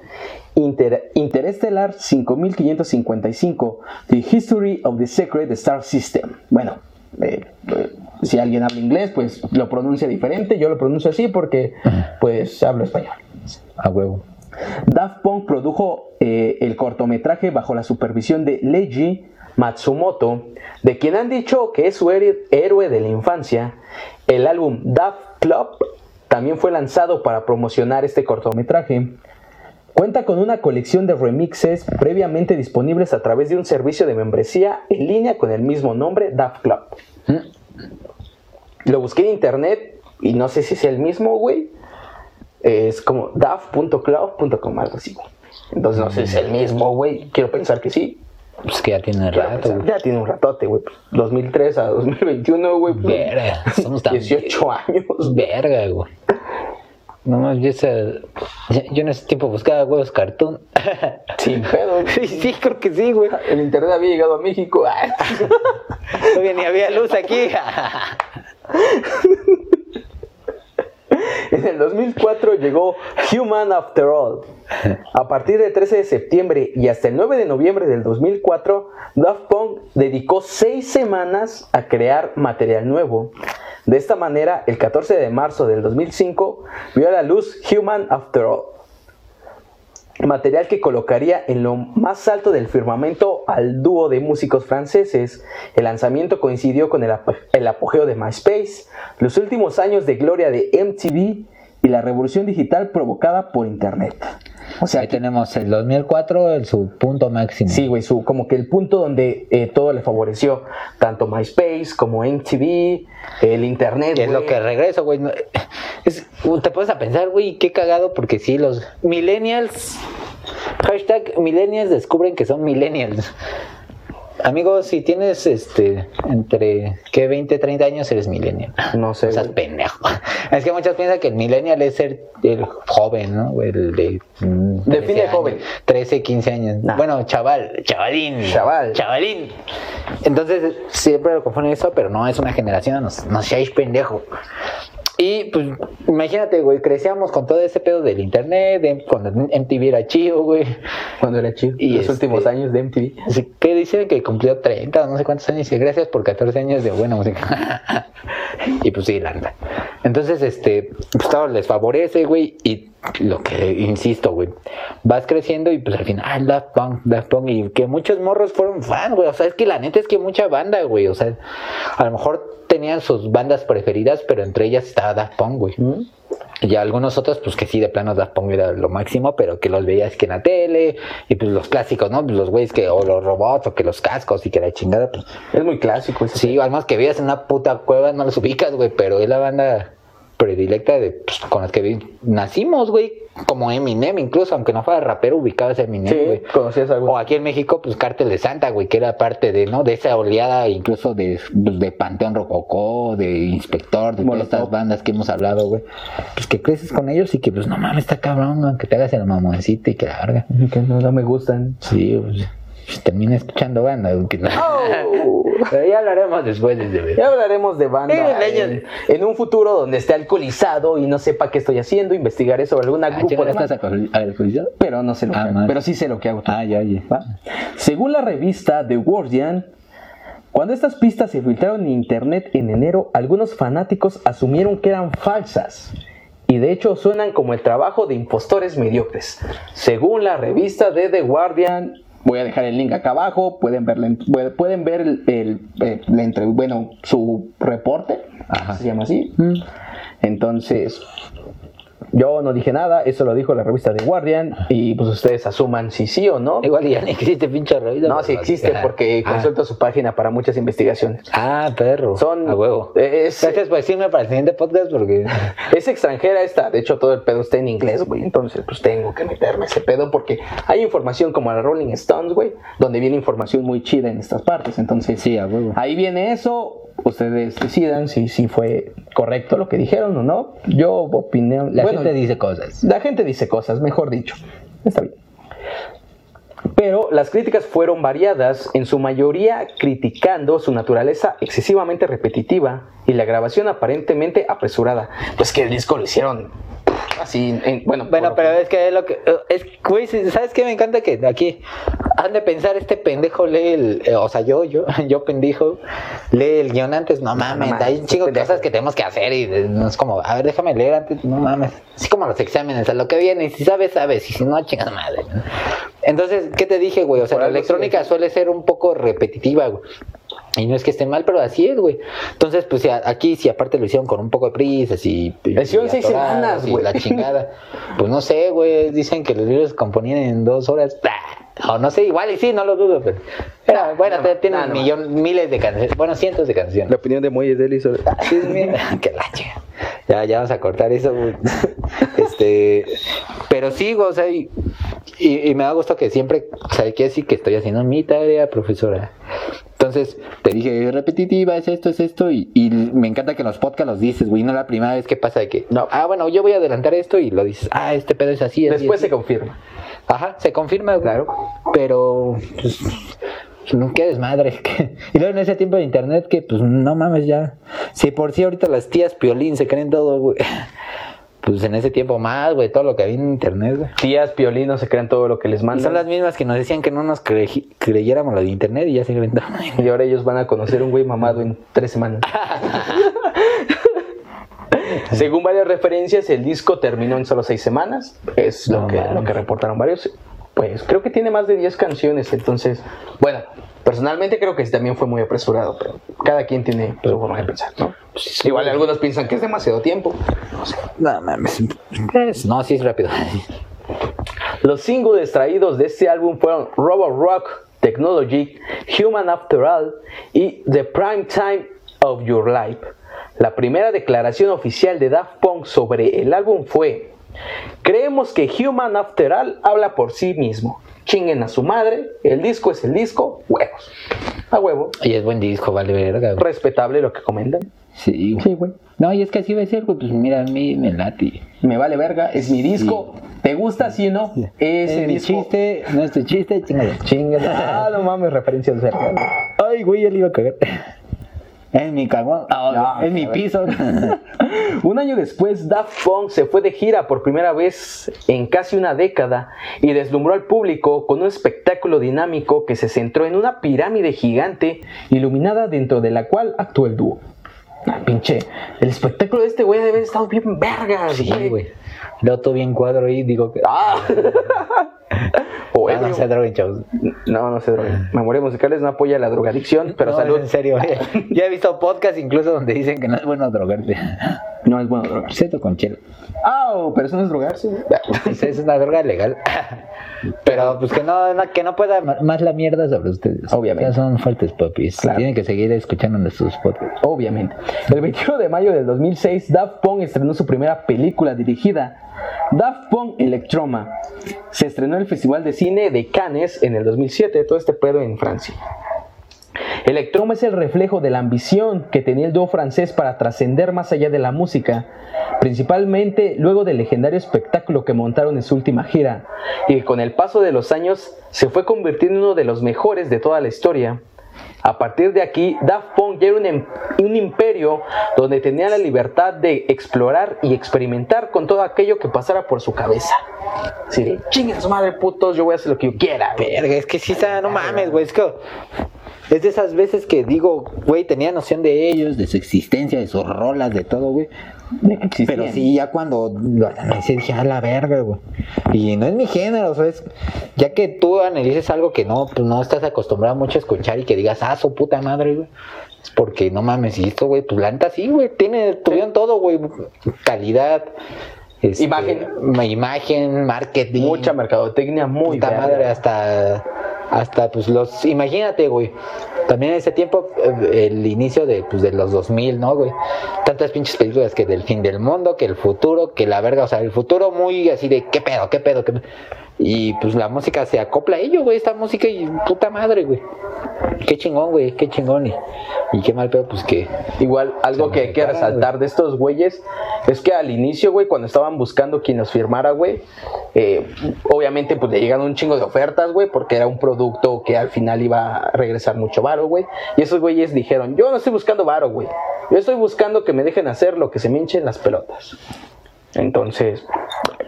Inter- Interestelar 5555, The History of the Secret Star System. Bueno, eh, eh, si alguien habla inglés, pues lo pronuncia diferente, yo lo pronuncio así porque pues hablo español. A huevo. Daft Punk produjo eh, el cortometraje bajo la supervisión de Leiji Matsumoto, de quien han dicho que es su héroe héroe de la infancia. El álbum Daft Club también fue lanzado para promocionar este cortometraje. Cuenta con una colección de remixes previamente disponibles a través de un servicio de membresía en línea con el mismo nombre, Daft Club. Lo busqué en internet y no sé si es el mismo, güey. Es como daft.club.com, algo así. Entonces no sé si es el mismo, güey. Quiero pensar que sí. Pues que ya tiene Quiero rato, pensar-. Ya tiene un ratote, güey. 2003 a 2021, güey. Verga, somos tan 18 años. Verga, güey. No más, yo, ese- yo en ese tiempo buscaba huevos cartoon. Sin pedo. Sí, sí, creo que sí, güey. El internet había llegado a México. Todavía ni había luz aquí. En el 2004 llegó Human After All. A partir del 13 de septiembre y hasta el 9 de noviembre del 2004, Daft Punk dedicó seis semanas a crear material nuevo. De esta manera, el 14 de marzo del 2005 vio a la luz Human After All. Material que colocaría en lo más alto del firmamento al dúo de músicos franceses. El lanzamiento coincidió con el, ap- el apogeo de MySpace, los últimos años de gloria de MTV y la revolución digital provocada por Internet. O sea, Ahí tenemos el 2004, el, su punto máximo. Sí, güey, su, como que el punto donde eh, todo le favoreció, tanto MySpace como MTV, el Internet. Es lo que regreso, güey. Es- te puedes a pensar, güey, qué cagado, porque sí, los millennials, hashtag millennials descubren que son millennials. Amigos, si tienes este entre ¿qué? 20, 30 años eres millennial. No sé, O sea, pendejo. Es que muchos piensan que el millennial es ser el joven, ¿no? El de mm, 13 Define años, joven. 13, 15 años. Nah. Bueno, chaval, chavalín. Chaval. Chavalín. Entonces, siempre lo confunden eso, pero no es una generación, no, no seáis pendejo. Y pues, imagínate, güey, crecíamos con todo ese pedo del internet, de, cuando MTV era chido, güey. Cuando era chido. Y los este- últimos años de MTV. Así que dice que cumplió 30 o no sé cuántos años. Y gracias por 14 años de buena música. y pues sí, la neta. Entonces, este, pues claro, les favorece, güey. Y lo que insisto, güey, vas creciendo y pues al final, ah, Daft Punk, Daft Punk, y que muchos morros fueron fan, güey, o sea, es que la neta es que mucha banda, güey, o sea, a lo mejor tenían sus bandas preferidas, pero entre ellas estaba Daft Punk, güey. Y algunos otros, pues que sí, de plano Daft Punk era lo máximo, pero que los veías que en la tele, y pues los clásicos, ¿no? Pues los güeyes que, o los robots, o que los cascos, y que la chingada, pues. Es muy clásico. ese Sí, además que veías en una puta cueva, no los ubicas, güey, pero es la banda predilecta de, pues, con las que nacimos, güey. Como Eminem, incluso, aunque no fuera rapero, ubicabas a Eminem, Sí, güey. conocías algo. O aquí en México, pues Cártel de Santa, güey, que era parte de, ¿no? De esa oleada, incluso de, pues, de Panteón Rococó, de Inspector, de todas estas bandas que hemos hablado, güey. Pues que creces con ellos y que, pues, no mames, está cabrón, güey, que te hagas el mamoncito y que la verga. Que no, no me gustan. Sí, pues, termina escuchando banda, que- Oh. Pero ya hablaremos después de ese Ya hablaremos de banda Eh, en, en un futuro donde esté alcoholizado y no sepa qué estoy haciendo. Investigaré sobre alguna Ah, grupo de ¿estás alcoholizado? pero no sé lo que Ah, hago. Pero sí sé lo que hago. Ah, ya, ya. ¿va? Según la revista The Guardian, cuando estas pistas se filtraron en internet en enero, algunos fanáticos asumieron que eran falsas. Y de hecho suenan como el trabajo de impostores mediocres. Según la revista de The Guardian, voy a dejar el link acá abajo, pueden ver, pueden- ver el, el- eh, entre- bueno, su reporte, Ajá. se llama así. Mm. Entonces, yo no dije nada, eso lo dijo la revista The Guardian, y pues ustedes asuman si sí o no. Igual ya ni existe pinche revista. No, sí existe porque Ah. consulta su página para muchas investigaciones. Ah, perro. Son- A huevo. es- Gracias por decirme para el siguiente podcast porque. Es extranjera esta, de hecho todo el pedo está en inglés, güey. Entonces, pues tengo que meterme ese pedo porque hay información como la Rolling Stones, güey, donde viene información muy chida en estas partes. Entonces, Sí, a huevo. ahí viene eso. Ustedes decidan si, si fue correcto lo que dijeron o no. Yo opiné. La bueno, gente dice cosas. La gente dice cosas, mejor dicho. Está bien. Pero las críticas fueron variadas, en su mayoría criticando su naturaleza excesivamente repetitiva y la grabación aparentemente apresurada. Pues que el disco lo hicieron así, en- bueno. Bueno, pero es que es lo que. Es, güey, ¿sabes qué? Me encanta que aquí han de pensar este pendejo lee el. eh, o sea, yo, yo, yo pendejo, lee el guion antes. No mames, mames, hay un chingo de cosas que tenemos que hacer y no es como, a ver, déjame leer antes. No mames. Así como los exámenes, a lo que viene. Y si sabes, sabes. Y si no, chingas madre. ¿no? Entonces, ¿qué te dije, güey? O sea, Por la electrónica sí. suele ser un poco repetitiva, güey. Y no es que esté mal, pero así es, güey. Entonces, pues si a- aquí, si aparte lo hicieron con un poco de y- Le hicieron seis semanas, güey. La chingada. Pues no sé, güey. Dicen que los libros se componían en dos horas. Ah, O no sé, igual y sí, no lo dudo, pero. Era, bueno, no, millón, miles de canciones. Bueno, cientos de canciones. La opinión de Moy Deli sobre. Sí, mira, que la chica. Ya, ya vamos a cortar eso. Este, pero sí, güey, o sea, y, y- y me da gusto que siempre, o sea, que sí que estoy haciendo mi tarea, profesora. Entonces, te dije, es repetitiva, es esto, es esto, y, y me encanta que en los podcasts los dices, güey, no la primera vez que pasa de que, No. ah, bueno, yo voy a adelantar esto y lo dices, ah, este pedo es así, así, Después así. se confirma. Ajá, se confirma, güey. Claro. Pero, pues, no qué desmadre. que- Y luego en ese tiempo de internet que, pues, no mames ya. Si por sí ahorita las tías piolín se creen todo, güey. Pues en ese tiempo más, güey, todo lo que había en internet, güey. Tías, piolinos se crean todo lo que les Y son mandan. las mismas que nos decían que no nos cre- creyéramos lo de internet y ya se creen todo. Y ahora ellos van a conocer un güey mamado en tres semanas. Según varias referencias, el disco terminó en solo seis semanas. Es lo, No que, lo que reportaron varios. Pues creo que tiene más de 10 canciones. Entonces, bueno, personalmente creo que también fue muy apresurado. Pero cada quien tiene su forma de pensar, ¿no? Igual algunos piensan que es demasiado tiempo. No sé. No mames. No, sí es rápido. Los singles extraídos de este álbum fueron Robo Rock, Technology, Human After All y The Prime Time of Your Life. La primera declaración oficial de Daft Punk sobre el álbum fue: Creemos que Human After All habla por sí mismo. Chinguen a su madre, el disco es el disco, huevos. A huevo. Y es buen disco, vale verga, güey. Respetable lo que comentan. Sí, güey. Sí, güey. No, y es que así va a ser, güey. Pues mira, a mí me late. Me vale verga, es mi disco. ¿Te gusta, sí o no? Ese Es mi disco. chiste, no es tu chiste, chingada. Chinga. Ah, no mames, referencias verga. Ay, güey, ya le iba a cagar. Es mi cagón. No, es mi piso. Un año después, Daft Punk se fue de gira por primera vez en casi una década y deslumbró al público con un espectáculo dinámico que se centró en una pirámide gigante iluminada dentro de la cual actuó el dúo. Ah, pinche. El espectáculo de este güey debe haber estado bien verga. Sí, güey. Todo bien cuadro ahí, digo que. Ah. o Ah, no se droguen, chavos. No, no se droguen. Memoria Musicales no apoya la drogadicción, pero No, salud. En serio, eh. ya he visto podcasts incluso donde dicen que no es bueno drogarte. No es bueno drogarse. Con chela. Ah, oh, pero eso no es drogarse. Es, una droga legal. Pero pues que no, no- que no pueda más la mierda sobre ustedes. Obviamente. Ya son fuertes papis. Claro. Tienen que seguir escuchando nuestros podcasts. Obviamente. El 21 de mayo del 2006, Daft Punk estrenó su primera película dirigida, Daft Punk Electroma. Se estrenó en el Festival de Cine de Cannes en el 2007, todo este pedo en Francia. Electroma es el reflejo de la ambición que tenía el dúo francés para trascender más allá de la música, principalmente luego del legendario espectáculo que montaron en su última gira, y que con el paso de los años se fue convirtiendo en uno de los mejores de toda la historia. A partir de aquí, Daft Punk ya era un, em- un imperio donde tenía la libertad de explorar y experimentar con todo aquello que pasara por su cabeza. Sí, chinguen su madre putos, yo voy a hacer lo que yo quiera. güey". Verga, es que sí está, no mames, güey. Es que es de esas veces que digo, güey, tenía noción de ellos, de su existencia, de sus rolas, de todo, güey. De que existían. Pero sí, ya cuando lo analicé dije, a la verga, güey. Y no es mi género, ¿sabes? Ya que tú analices algo que no, pues no estás acostumbrado mucho a escuchar y que digas, ah, su puta madre, güey. Es porque no mames, y esto, güey, pues la sí, güey, tiene, tuvieron todo, güey. Calidad. este, Imagen. ma- Imagen, marketing. Mucha mercadotecnia muy Puta madre, hasta, hasta pues los, imagínate, güey, también en ese tiempo, eh, el inicio de, pues, de los 2000, ¿no, güey? Tantas pinches películas que del fin del mundo, que el futuro, que la verga, o sea, el futuro muy así de, ¿qué pedo, qué pedo, qué pedo? Y pues la música se acopla a ello, güey, esta música y puta madre, güey. Qué chingón, güey, qué chingón. Y, y qué mal pedo, pues que... Igual, algo que hay que resaltar de estos güeyes es que al inicio, güey, cuando estaban buscando quien los firmara, güey, eh, obviamente, pues le llegaron un chingo de ofertas, güey, porque era un producto que al final iba a regresar mucho varo, güey. Y esos güeyes dijeron: Yo no estoy buscando varo, güey. Yo estoy buscando que me dejen hacer lo que se me hinchen las pelotas. Entonces,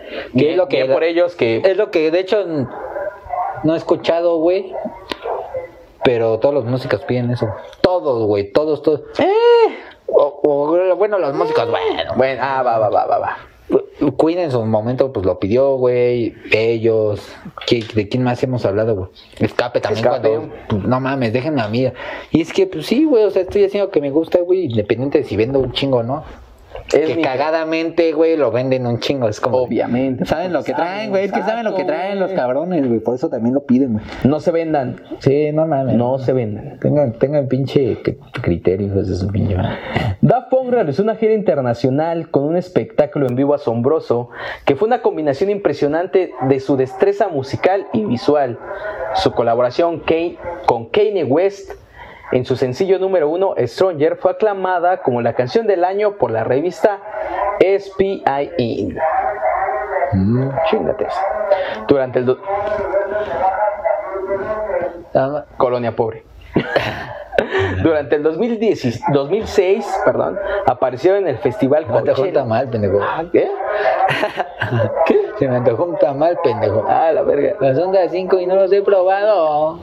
¿Qué bien, es lo que- bien por ellos que. Es lo que de hecho no he escuchado, güey. Pero todos los músicos piden eso. Todos, güey, todos, todos. O, o, bueno, los músicos, bueno. Bueno, ah, va, va, va, va, va. Queen en su momento pues lo pidió, güey. Ellos. ¿Qué- ¿De quién más hemos hablado, güey? Escape también Escape. cuando. pues, no mames, déjenme a mí. Y es que, pues sí, güey, o sea, estoy haciendo que me gusta, güey, independiente de si vendo un chingo o no. Es que mi- cagadamente, güey, lo venden un chingo. Es como. Obviamente. Saben lo que traen, güey. Es que saben lo que traen los cabrones, güey. Por eso también lo piden, güey. No se vendan. Sí, no mames. No se vendan. Tengan, tengan pinche criterio, hijos de su pinche. Daft Punk realizó una gira internacional con un espectáculo en vivo asombroso que fue una combinación impresionante de su destreza musical y visual. Su colaboración Kane- con Kanye West en su sencillo número uno, Stronger, fue aclamada como la canción del año por la revista SPIE. Mm. Durante el... do- Ah, Colonia pobre. Durante el 2010 2006, perdón, apareció en el festival No te Coachella. junta mal, pendejo. Ah, ¿Qué? ¿Qué? Se me antojó un tamal, pendejo. Ah, la verga. Las son de las 5 y no los he probado.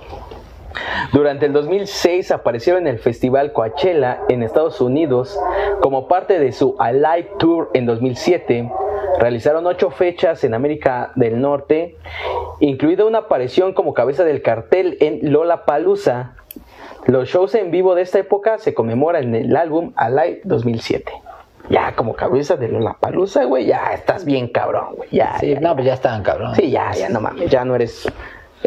Durante el 2006 apareció en el festival Coachella en Estados Unidos como parte de su Alive Tour en 2007. Realizaron ocho fechas en América del Norte, incluida una aparición como cabeza del cartel en Lollapalooza. Los shows en vivo de esta época se conmemoran en el álbum Alive 2007. Ya como cabeza de Lollapalooza, güey, ya estás bien cabrón, güey. Ya, Sí, ya, no, pues ya estaban cabrón. Sí, ya, ya no mames, ya no eres,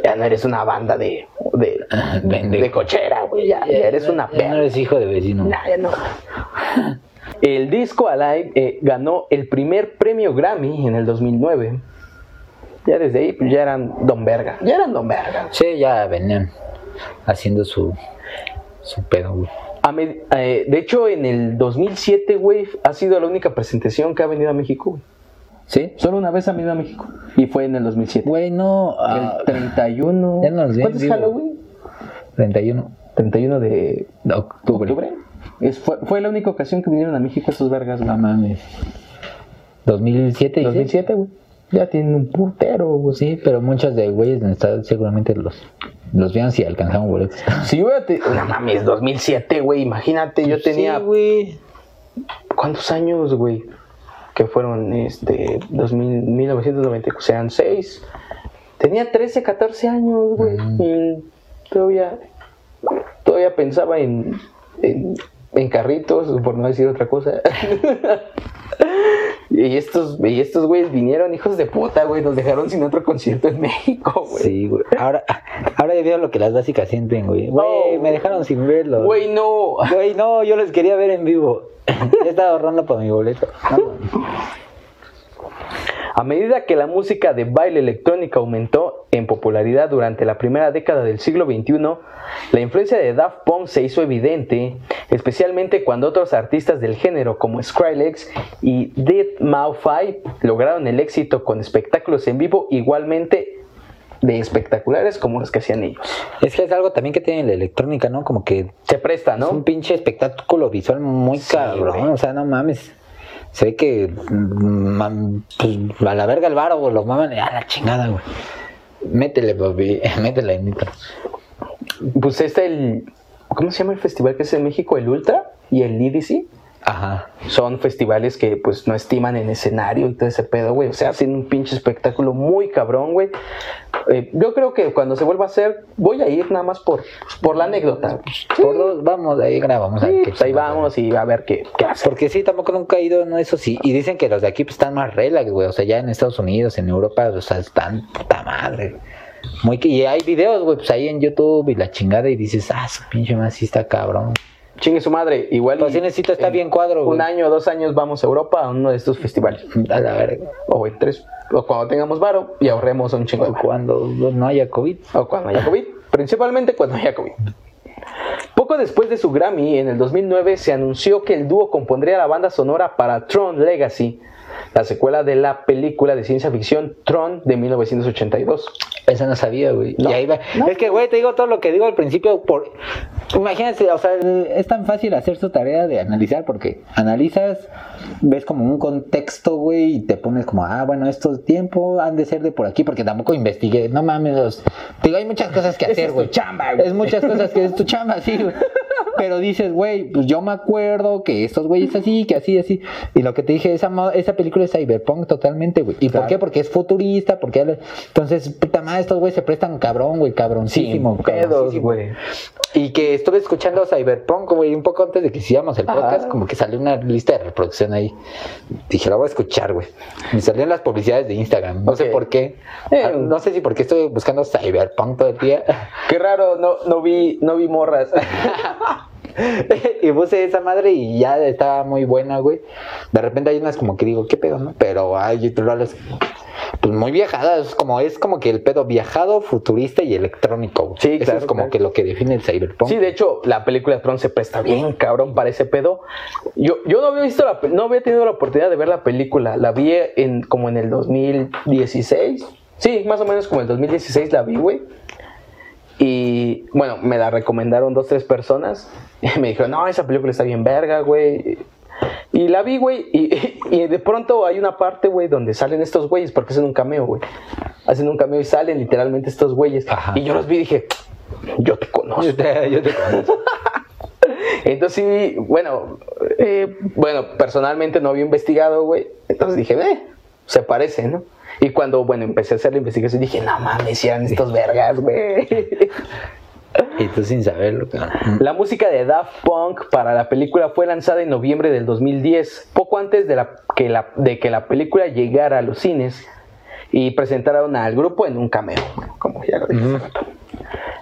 ya no eres una banda de, de, Pendejo. de cochera, güey, ya, ya eres una Ya no eres hijo de vecino. Nah, ya no. El disco Alive eh, ganó el primer premio Grammy en el 2009. Ya desde ahí pues, ya eran Don Verga, ya eran Don Verga. Sí, ya venían haciendo su, su pedo, güey. A eh, de hecho, en el 2007, güey, ha sido la única presentación que ha venido a México, güey. ¿Sí? Solo una vez ha venido a México. Y fue en el 2007. Güey, no. ah, el 31. ya vi en ¿Cuánto es. Halloween? 31 31 de octubre. octubre. Es, fue, fue la única ocasión que vinieron a México esos vergas, güey. No mames. 2007, dices? 2007, güey. Ya tienen un putero, güey. Sí, pero muchos de güeyes seguramente los, los vieron si alcanzaban boletos. Yo ya te... No mames, 2007, güey. Imagínate, yo tenía Sí, güey. ¿Cuántos años, güey? Que fueron, este, 2000, 1990, o sean 6. Tenía 13, 14 años, güey. Mm. Y todavía, todavía pensaba en, en, en carritos, por no decir otra cosa. y estos, y estos güeyes vinieron, hijos de puta, güey. Nos dejaron sin otro concierto en México, güey. Sí, güey. Ahora, ahora ya veo lo que las básicas sienten, güey. Güey, me dejaron sin verlo. Güey, no. Güey, no, yo les quería ver en vivo. ya estaba ahorrando para mi boleto. No, A medida que la música de baile electrónica aumentó en popularidad durante la primera década del siglo XXI, la influencia de Daft Punk se hizo evidente, especialmente cuando otros artistas del género como Skrillex y Dead 5 lograron el éxito con espectáculos en vivo igualmente de espectaculares como los que hacían ellos. Es que es algo también que tiene la electrónica, ¿no? Como que Se presta, es un ¿no? pinche espectáculo visual muy Sí, cabrón. O sea, no mames. Se ve que mm, mam- pues, a la verga el varo, güey, lo maman a la chingada, güey. Métele, papi, métele ahí, neta. Pues este el ¿cómo se llama el festival que es en México? El Ultra y el EDC. Ajá. son festivales que pues no estiman en escenario y todo ese pedo, güey. O sea, hacen un pinche espectáculo muy cabrón, güey. Eh, yo creo que cuando se vuelva a hacer, voy a ir nada más por, por la anécdota. Por dos, vamos, ahí grabamos. Sí, pues ahí vamos y a ver qué, qué hace. Porque sí, tampoco nunca he ido, no, eso sí. Y dicen que los de aquí pues, están más relax, güey. O sea, ya en Estados Unidos, en Europa, o sea, están puta madre. Muy que, y hay videos, güey, pues ahí en YouTube y la chingada y dices, ah, su pinche más sí está cabrón. Chingue su madre, igual. Pues sí necesito estar en bien cuadro, güey. Un año o dos años vamos a Europa a uno de estos festivales. A la verga. O en tres. O cuando tengamos varo y ahorremos un chingo varo. Cuando no haya COVID. O cuando haya COVID. Principalmente cuando haya COVID. Poco después de su Grammy, en el 2009, se anunció que el dúo compondría la banda sonora para Tron Legacy, la secuela de la película de ciencia ficción Tron de 1982. Eso no sabía, güey. No. Y ahí va. No. Es que, güey, te digo todo lo que digo al principio. por Imagínate, o sea, es tan fácil hacer su tarea de analizar porque analizas, ves como un contexto, güey, y te pones como, ah, bueno, estos tiempos han de ser de por aquí porque tampoco investigué. No mames, los- te digo, hay muchas cosas que Esa hacer, es tu güey. chamba, güey. Es muchas cosas que es tu chamba, sí, güey. Pero dices, güey, pues yo me acuerdo que estos güeyes así, que así, así. Y lo que te dije, esa, esa película es cyberpunk totalmente, güey. ¿Y por Claro. qué? Porque es futurista, porque... Entonces, puta madre, estos güeyes se prestan cabrón, güey, cabroncísimo. Pedos, güey. Y que estuve escuchando Cyberpunk, güey, un poco antes de que hiciéramos el podcast, como que salió una lista de reproducción ahí. Dije, la voy a escuchar, güey. Me salían las publicidades de Instagram, no sé Ok. por qué. Eh. Ah, No sé si porque estoy buscando Cyberpunk todo el día. Qué raro, no, no, vi, no vi morras. y puse esa madre y ya estaba muy buena, güey. De repente hay unas como que digo, ¿qué pedo, no? Pero hay otras pues muy viajadas, como es como que el pedo viajado, futurista y electrónico. güey. Sí, Eso claro, es como claro. que lo que define el cyberpunk. Sí, de hecho, la película Tron se presta bien, cabrón, para ese pedo. Yo, yo no había visto la, no había tenido la oportunidad de ver la película. La vi en, como en el 2016. Sí, más o menos como en el 2016 la vi, güey. Y bueno, me la recomendaron dos, tres personas. Y me dijeron, no, esa película está bien verga, güey. Y la vi, güey. Y, y de pronto hay una parte, güey, donde salen estos güeyes, porque hacen un cameo, güey. Hacen un cameo y salen literalmente estos güeyes. Ajá. Y yo los vi y dije, yo te conozco. Yo te, yo te conozco. Entonces sí, bueno, eh, bueno, personalmente no había investigado, güey. Entonces dije, eh, se parece, ¿no? Y cuando, bueno, empecé a hacer la investigación, dije, no mames, eran estos vergas, güey. Y tú sin saberlo, cabrón. La música de Daft Punk para la película fue lanzada en noviembre del 2010, poco antes de, la, que, la, de que la película llegara a los cines y presentaron al grupo en un cameo, como ya lo dije.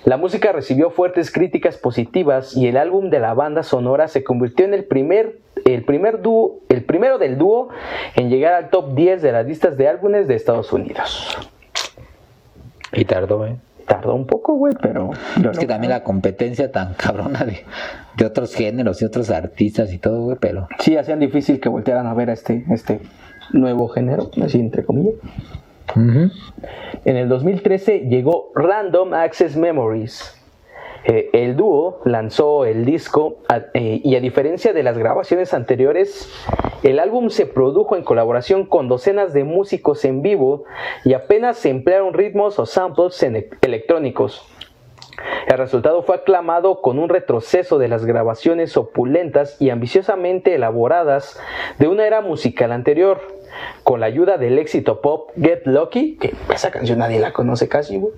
La música recibió fuertes críticas positivas y el álbum de la banda sonora se convirtió en el primer, el primer dúo, el primero del dúo en llegar al top 10 de las listas de álbumes de Estados Unidos. Y tardó, ¿eh? Tardó un poco, güey, pero... Es que también la competencia tan cabrona de, de otros géneros y otros artistas y todo, güey, pero... sí hacían difícil que voltearan a ver a este, este nuevo género, así entre comillas. En el 2013 llegó Random Access Memories. Eh, el dúo lanzó el disco eh, y a diferencia de las grabaciones anteriores, el álbum se produjo en colaboración con docenas de músicos en vivo y apenas se emplearon ritmos o samples en- electrónicos. El resultado fue aclamado con un retroceso de las grabaciones opulentas y ambiciosamente elaboradas de una era musical anterior, con la ayuda del éxito pop Get Lucky, que esa canción nadie la conoce casi, güey.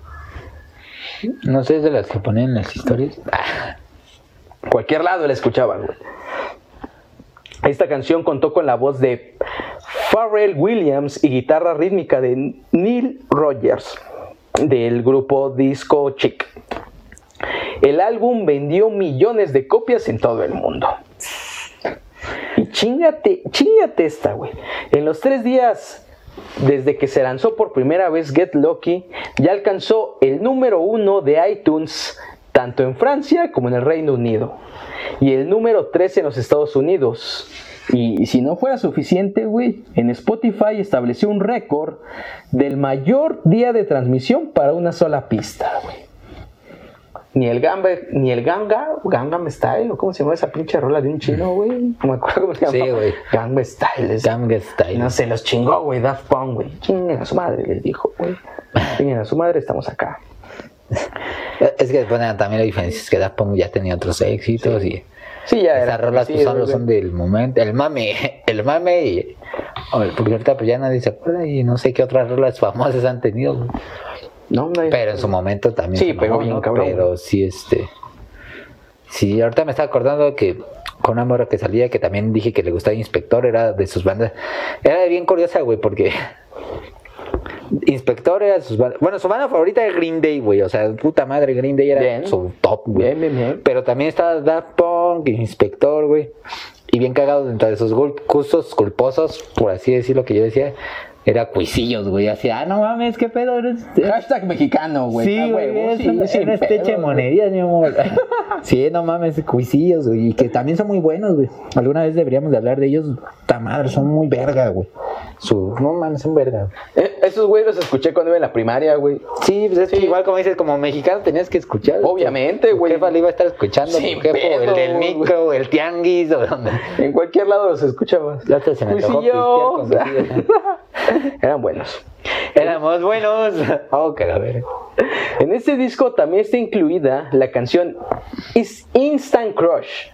No sé, es de las que ponen en las historias. Cualquier lado la escuchaban, güey. Esta canción contó con la voz de Pharrell Williams y guitarra rítmica de Neil Rogers del grupo Disco Chic. El álbum vendió millones de copias en todo el mundo. Y chingate, chingate esta, güey. En los tres días desde que se lanzó por primera vez Get Lucky, ya alcanzó el número uno de iTunes tanto en Francia como en el Reino Unido y el número 3 en los Estados Unidos. Y si no fuera suficiente, güey, en Spotify estableció un récord del mayor día de transmisión para una sola pista, güey. Ni el Gamba, ni el Ganga, Gangnam Style, o cómo se llama esa pinche rola de un chino, güey. No me acuerdo cómo se llama. Sí, güey. Gangnam Style. es- Gangnam Style. No se los chingó, güey, Daft Punk, güey. Chinguen a su madre, les dijo, güey. Chinguen a su madre, estamos acá. Es que bueno, también la diferencia es que Daft Punk ya tenía otros éxitos y Sí, ya era. esas rolas pues, sí, solo son del momento, el mame, el mame y porque ahorita pues ya nadie se acuerda y no sé qué otras rolas famosas han tenido, güey. No, no, pero en su momento también. Sí, pegó bien, cabrón, Pero sí, este, sí, ahorita me estaba acordando que con una morra que salía que también dije que le gustaba Inspector era de sus bandas, era bien curiosa, güey, porque Inspector era de sus bandas, bueno, su banda favorita es Green Day, güey, o sea, puta madre, Green Day era Bien. su top, güey. Bien, bien, bien. Pero también estaba Daft Punk, Inspector, güey. Y bien cagado dentro de sus gustos culposos, por así decirlo que yo decía, era cuisillos, güey. Así, ah, no mames, qué pedo, eres. Hashtag mexicano, güey. Sí, güey, es sí, esteche pedo, de monerías, mi amor. sí, no mames, cuisillos, güey. Y que también son muy buenos, güey. Alguna vez deberíamos de hablar de ellos. Ta madre, son muy verga, güey. Su, no mames, son verga. Eh, esos güeyes los escuché cuando iba en la primaria, güey. Sí, pues es que igual como dices, como mexicano tenías que escuchar. Obviamente, güey. jefa le iba a estar escuchando, jefe, o el del güey. micro, el tianguis, o donde. En cualquier lado los escuchabas. Ya hasta se me Eran buenos. Éramos buenos. Oh, cagadero. En este disco también está incluida la canción Is Instant Crush,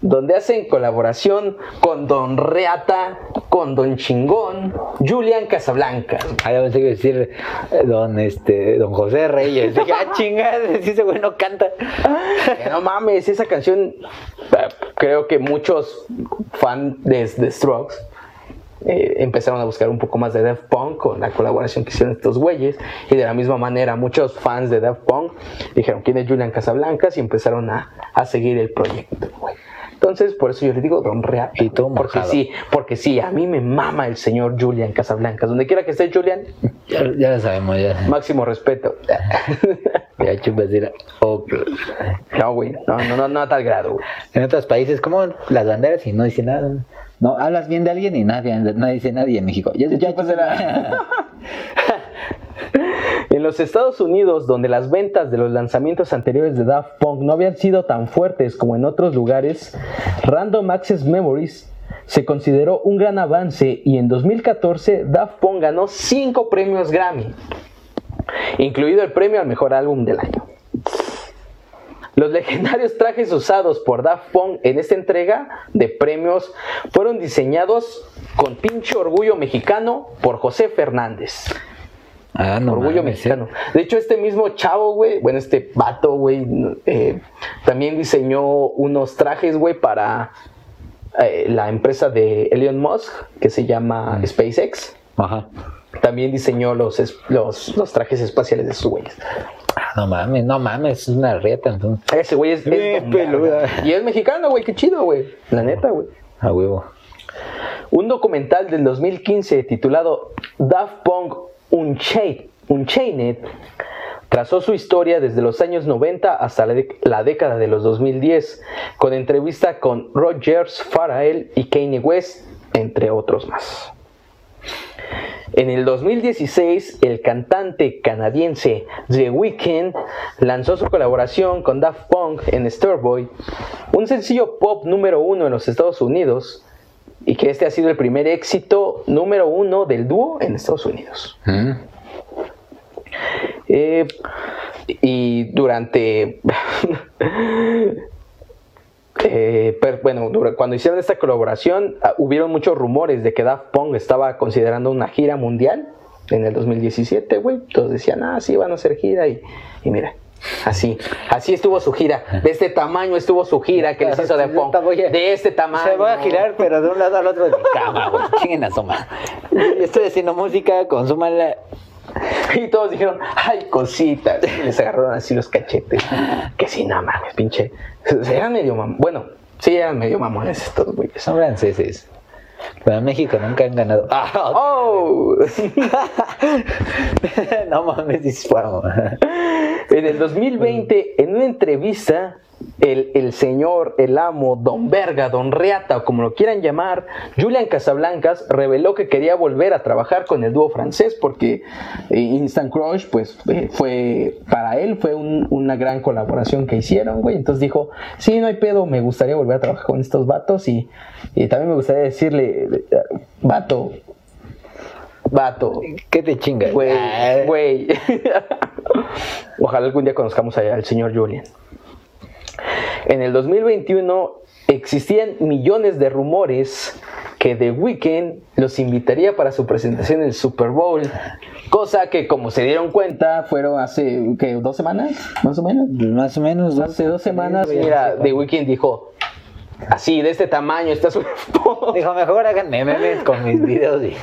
donde hacen colaboración con Don Reata, con Don Chingón, Julian Casablancas. Ah, ya pensé que decir eh, don, este, don José Reyes. Dije, ah, chingada, si ese güey no canta. Que no mames, esa canción, eh, creo que muchos fans de, de Strokes eh, empezaron a buscar un poco más de Daft Punk con la colaboración que hicieron estos güeyes. Y de la misma manera, muchos fans de Daft Punk dijeron quién es Julian Casablancas y empezaron a, a seguir el proyecto, güey. Entonces, por eso yo le digo Don Reata. Y porque mojado. sí, porque sí, a mí me mama el señor Julian Casablancas. Donde quiera que esté Julian, Ya, ya lo sabemos, ya. máximo respeto. Ya chupas la- oh, No, güey, no, no, no, no a tal grado, güey. En otros países, como las banderas y no dice nada. No, hablas bien de alguien y nadie, nadie dice nadie en México. Ya, ya la- En los Estados Unidos, donde las ventas de los lanzamientos anteriores de Daft Punk no habían sido tan fuertes como en otros lugares, Random Access Memories se consideró un gran avance y en 2014 Daft Punk ganó 5 premios Grammy, incluido el premio al mejor álbum del año. Los legendarios trajes usados por Daft Punk en esta entrega de premios fueron diseñados con pinche orgullo mexicano por José Fernández. Ah, no Orgullo mames, mexicano. De hecho, este mismo chavo, güey, bueno, este vato, güey, eh, también diseñó unos trajes, güey, para eh, la empresa de Elon Musk, que se llama SpaceX. Ajá. También diseñó los, es- los, los trajes espaciales de sus güeyes. Ah, no mames, no mames, es una entonces. Ese güey es, verga. peluda. Y es mexicano, güey, qué chido, güey. La neta, güey. A huevo. Un documental del 2015 titulado Daft Punk Unchained, Unchained trazó su historia desde los años 90 hasta la, década de los 2010, con entrevista con Rogers, Farrell y Kanye West, entre otros más. En el 2016, el cantante canadiense The Weeknd lanzó su colaboración con Daft Punk en Starboy, un sencillo pop número uno en los Estados Unidos, y que este ha sido el primer éxito número uno del dúo en Estados Unidos. Mm. Eh, y durante... Eh, per- bueno, cuando hicieron esta colaboración, ah, hubieron muchos rumores de que Daft Punk estaba considerando una gira mundial en el 2017, güey. Todos decían, ah, sí, van a hacer gira. Y, y mira, así, así estuvo su gira. De este tamaño estuvo su gira que les hizo Daft Punk. De este tamaño. Se va a girar, pero de un lado al otro de mi cama, güey. Chinguen a Estoy haciendo música, consúmanla. Y todos dijeron, ay, cositas. Y les agarraron así los cachetes. Que sí, no mames, pinche. Eran medio mam... Bueno, sí, eran medio mamones estos güeyes. Son franceses. Pero en México nunca han ganado. Ah, ¡Oh! no mames, disparo. En el 2020, en una entrevista, el, el señor, el amo, don Verga, don Reata, o como lo quieran llamar, Julian Casablancas reveló que quería volver a trabajar con el dúo francés porque eh, Instant Crush, pues eh, fue, para él fue un- una gran colaboración que hicieron, güey. Entonces dijo, sí, no hay pedo, me gustaría volver a trabajar con estos vatos y, y también me gustaría decirle, eh, vato, vato, ¿Qué te chingas? Güey, Ah, güey. Ojalá algún día conozcamos al señor Julian. En el 2021 existían millones de rumores que The Weeknd los invitaría para su presentación en el Super Bowl. Cosa que, como se dieron cuenta, fueron hace ¿qué, dos semanas, más o menos. Más o menos. dos- Hace dos semanas, mira, The Weeknd dijo, así, de este tamaño está su cuánto. Dijo, mejor háganme memes con mis videos. Y...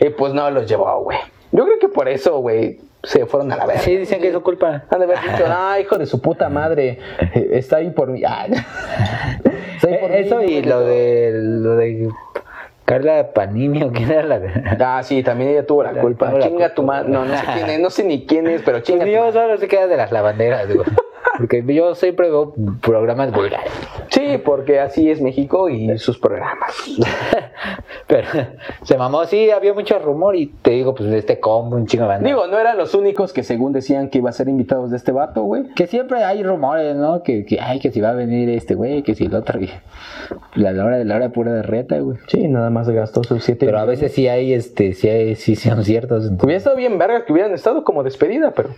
Y pues no los llevó, güey. Yo creo que por eso, güey, se fueron a la verga. Sí, dicen que es su culpa. Han de haber dicho, ah, hijo de su puta madre, eh, está ahí por mí. Ah, está ahí por Eh, Eso mí, y güey. lo de, lo de Carla Panini, ¿o quién era la de...? Ah, sí, también ella tuvo la culpa. Tuvo chinga tu madre. No, no sé quién es, no sé ni quién es, pero chinga Pues yo solo sé que era de las lavanderas, digo. Porque yo siempre veo programas vulgares. Sí, porque así es México y sus programas. Pero se mamó, sí, había mucho rumor y te digo, pues este combo, un chingo de banda. Digo, no eran los únicos que según decían que iba a ser invitados de este vato, güey. que siempre hay rumores, ¿no? Que, que, ay, que si va a venir este güey, que si el otro. y- La hora de la hora pura de reta, güey. Sí, nada más gastó sus siete Pero a veces sí hay, este, sí hay, sí son ciertos. Hubiera estado bien verga que hubieran estado como despedida, pero...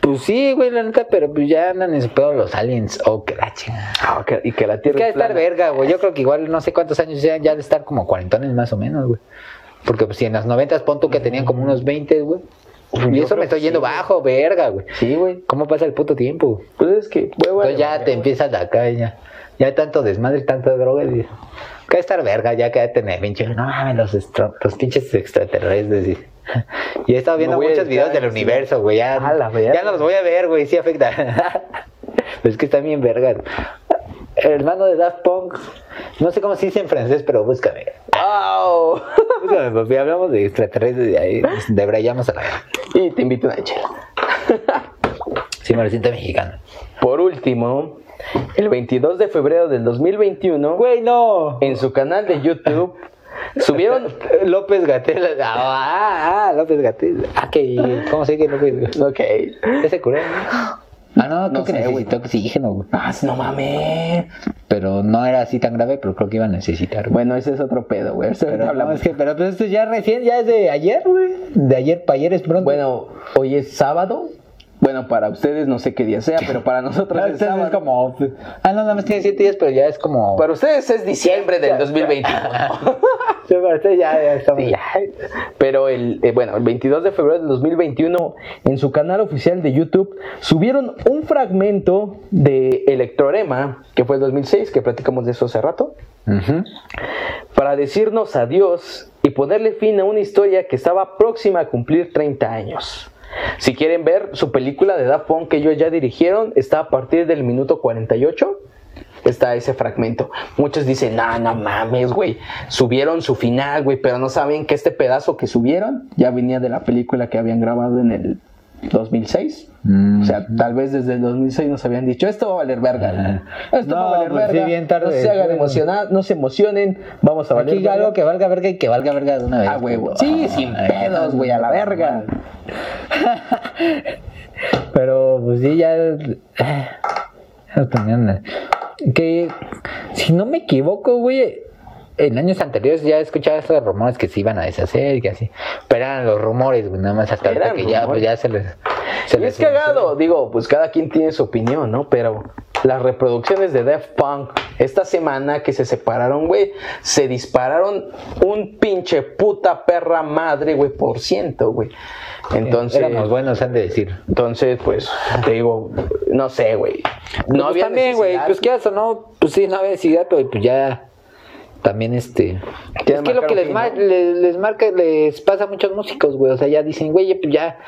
Pues sí, güey, la neta, pero pues ya andan en su pedo los aliens. Oh, que la chingada. Ah, que- y que la Es que es estar plana. verga, güey. Yo creo que igual no sé cuántos años ya, ya de estar como cuarentones más o menos, güey. Porque pues si en los noventas pon tú que tenían como unos 20, güey. Y eso me estoy yendo sí, güey. bajo, verga, güey. Sí, güey. ¿Cómo pasa el puto tiempo? güey? Pues es que... güey, güey, Entonces ya güey, te empiezas de acá, ya. Ya hay tanto desmadre, tanta droga. Y, que estar verga, ya que tener pinche. No mames, los, los pinches extraterrestres. Y, y he estado viendo muchos videos del sí. universo, güey. Ya, ya no los voy a ver, güey. Sí afecta. Pero es que están bien vergas. El hermano de Daft Punk. No sé cómo se dice en francés, pero búscame. ¡Au! Búscame, papi. Hablamos de extraterrestres y ahí debrayamos a la verga. y te invito a una chela. Sí, me lo siento mexicano. Por último, el 22 de febrero del 2021, Güey, no. en su canal de YouTube, subieron... López Gatel. Ah, ah, López Gatel. Ah, que. ¿Cómo se dice López Ok. Ese curé, ¿no? Ah, no, creo No que sé, güey. necesitó oxígeno, güey. Ah, no mames. Pero no era así tan grave, pero creo que iba a necesitar, güey. Bueno, ese es otro pedo, güey. Pero, no, hablamos. es que, pero pues esto ya recién, ya es de ayer, güey. De ayer para ayer es pronto. Bueno, hoy es sábado. Bueno, para ustedes no sé qué día sea, pero para nosotros es sábado. es como. Ah, no, nada más tiene siete días, pero ya es como. Para ustedes es diciembre del 2021. Sí, para usted ya, ya estamos. Sí, ya. Pero el, eh, bueno, el 22 de febrero del 2021, en su canal oficial de YouTube, subieron un fragmento de Electrorema, que fue el 2006, que platicamos de eso hace rato, para decirnos adiós y ponerle fin a una historia que estaba próxima a cumplir 30 años. Si quieren ver su película de Daft Punk que ellos ya dirigieron, está a partir del minuto 48. Está ese fragmento. Muchos dicen, no, no mames, güey. Subieron su final, güey, pero no saben que este pedazo que subieron ya venía de la película que habían grabado en el 2006. Mm. O sea, tal vez desde el 2006 nos habían dicho, esto va a valer verga. Esto va a No, valer pues sí, verga. bien tarde no se hagan emocionar, no se emocionen, vamos a valer Aquí verga. algo que valga verga y que valga verga de una vez. A huevo. güey. Sí, Ah, sin pedos, güey, a la verga. Pero pues sí, ya. Que si no me equivoco, güey. En años anteriores ya escuchaba estos rumores que se iban a deshacer y que así. Pero eran los rumores, güey, nada más hasta que ya, pues, ya se les. se Y les es cagado, digo, pues cada quien tiene su opinión, ¿no? Pero las reproducciones de Def Punk esta semana que se separaron, güey, se dispararon un pinche puta perra madre, güey, por ciento, güey. Entonces, Éramos buenos, han de decir. entonces, pues, te digo, no sé, güey. No No había también, güey, pues qué o no, pues sí, no había necesidad, pero pues ya también este es que lo que les, ¿no? les, les marca les pasa a muchos músicos, güey, o sea, ya dicen, güey, pues ya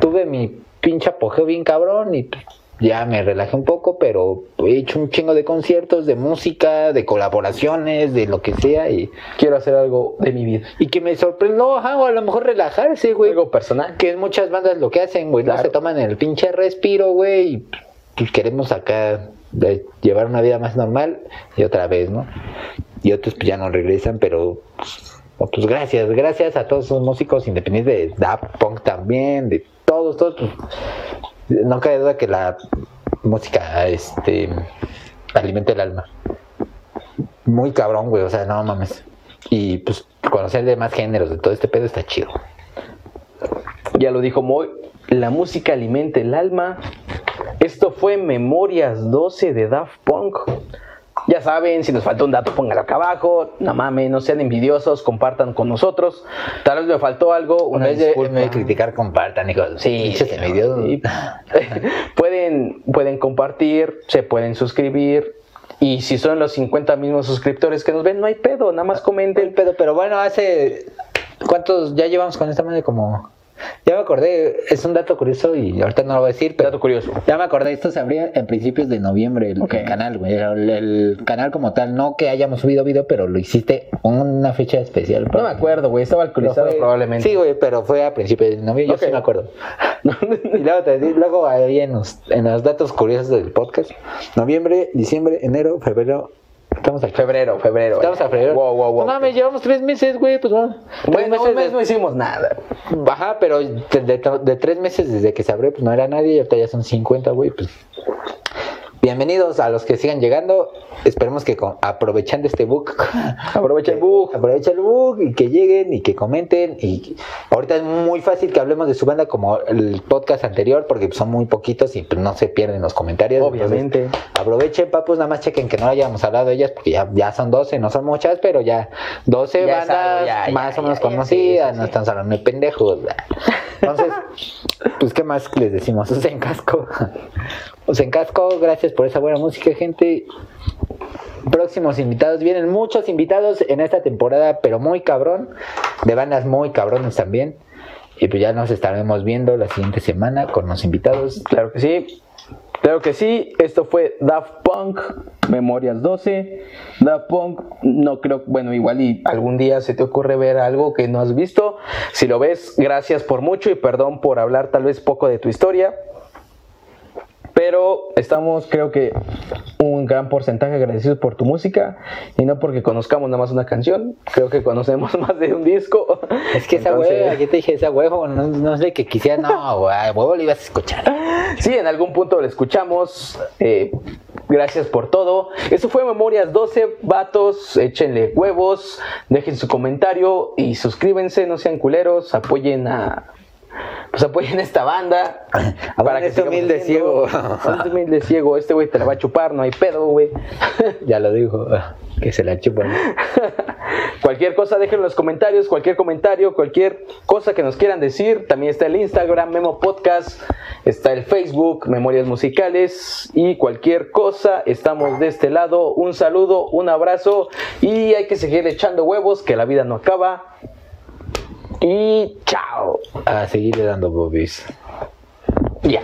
tuve mi pinche apogeo bien cabrón y pues, ya me relajé un poco, pero he hecho un chingo de conciertos, de música, de colaboraciones, de lo que sea y quiero hacer algo de mi vida. y que me sorprendió, ajá, o a lo mejor relajarse, güey. Algo personal. Que en muchas bandas lo que hacen, güey, no Claro. se toman el pinche respiro, güey, y pues queremos acá de llevar una vida más normal y otra vez, ¿no? Y otros pues ya no regresan, pero pues, pues, gracias, gracias a todos esos músicos independientes de Daft Punk también, de todos, todos, pues, no cabe duda que la música, este, alimenta el alma. Muy cabrón, güey, o sea, no mames. Y pues conocer de más géneros, de todo este pedo está chido. Ya lo dijo Moy, la música alimenta el alma. Esto fue Memorias 12 de Daft Punk. Ya saben, si nos faltó un dato, pónganlo acá abajo. No mames, no sean envidiosos, compartan con nosotros. Tal vez me faltó algo, una vez vez de criticar, compartan, hijos. Sí, sí. pueden, pueden compartir, se pueden suscribir. Y si son los 50 mismos suscriptores que nos ven, no hay pedo, nada más El comenten. pedo, pero bueno, hace. ¿Cuántos ya llevamos con esta madre? Como. Ya me acordé, es un dato curioso y ahorita no lo voy a decir, pero. Dato curioso. Ya me acordé, esto se abrió en principios de noviembre, el, canal, güey. El, el canal como tal, no que hayamos subido video, pero lo hiciste una fecha especial. No me acuerdo, güey, estaba alcoholizado fue- probablemente. Sí, güey, pero fue a principios de noviembre, yo sí me acuerdo. Y luego, te luego ahí en los, en los datos curiosos del podcast, noviembre, diciembre, enero, febrero, estamos aquí. Febrero, febrero. Estamos a febrero. Wow, wow, wow. No mames, llevamos tres meses, güey, pues. Tres Bueno, meses un mes de- no hicimos nada. Ajá, pero de, de- de tres meses desde que se abrió, pues no era nadie, y ahorita ya son 50, güey, pues. Bienvenidos a los que sigan llegando. Esperemos que con- aprovechando este book, Aprovecha el bug. aprovecha el book y que lleguen y que comenten. Y ahorita es muy fácil que hablemos de su banda como el podcast anterior, porque son muy poquitos y pues no se pierden los comentarios. Obviamente. Entonces, aprovechen, papus, nada más chequen que no hayamos hablado de ellas, porque ya, ya son 12, no son muchas, pero ya 12 Ya es bandas algo, ya, ya, más o menos conocidas, sí, sí, no estamos hablando de pendejos. Entonces, pues, ¿qué más les decimos? Usen casco. Usen casco, gracias por esa buena música, gente. Próximos invitados, vienen muchos invitados en esta temporada, pero muy cabrón, de bandas muy cabrones también. Y pues ya nos estaremos viendo la siguiente semana con los invitados. Claro que sí. Claro que sí. Esto fue Daft Punk, Memorias 12. Daft Punk, no creo, bueno, igual y algún día se te ocurre ver algo que no has visto. Si lo ves, gracias por mucho y perdón por hablar tal vez poco de tu historia. Pero estamos, creo que, un gran porcentaje agradecidos por tu música y no porque conozcamos nada más una canción. Creo que conocemos más de un disco. Es que esa hueva, yo te dije esa huevo, no, no sé que quisiera, no, huevo lo ibas a escuchar. Sí, en algún punto lo escuchamos. eh, gracias por todo. Eso fue Memorias 12. Vatos, échenle huevos, dejen su comentario y suscríbanse, no sean culeros, apoyen a. Pues apoyen esta banda. Apoyen a este humilde ciego. Este humilde ciego. Este güey te la va a chupar, no hay pedo, güey. Ya lo dijo, que se la chupan. Cualquier cosa, déjenlo en los comentarios. Cualquier comentario, cualquier cosa que nos quieran decir. También está el Instagram, Memo Podcast. Está el Facebook, Memorias Musicales. Y cualquier cosa, estamos de este lado. Un saludo, un abrazo. Y hay que seguir echando huevos, que la vida no acaba. Y chao. A seguirle dando bobbies. Ya.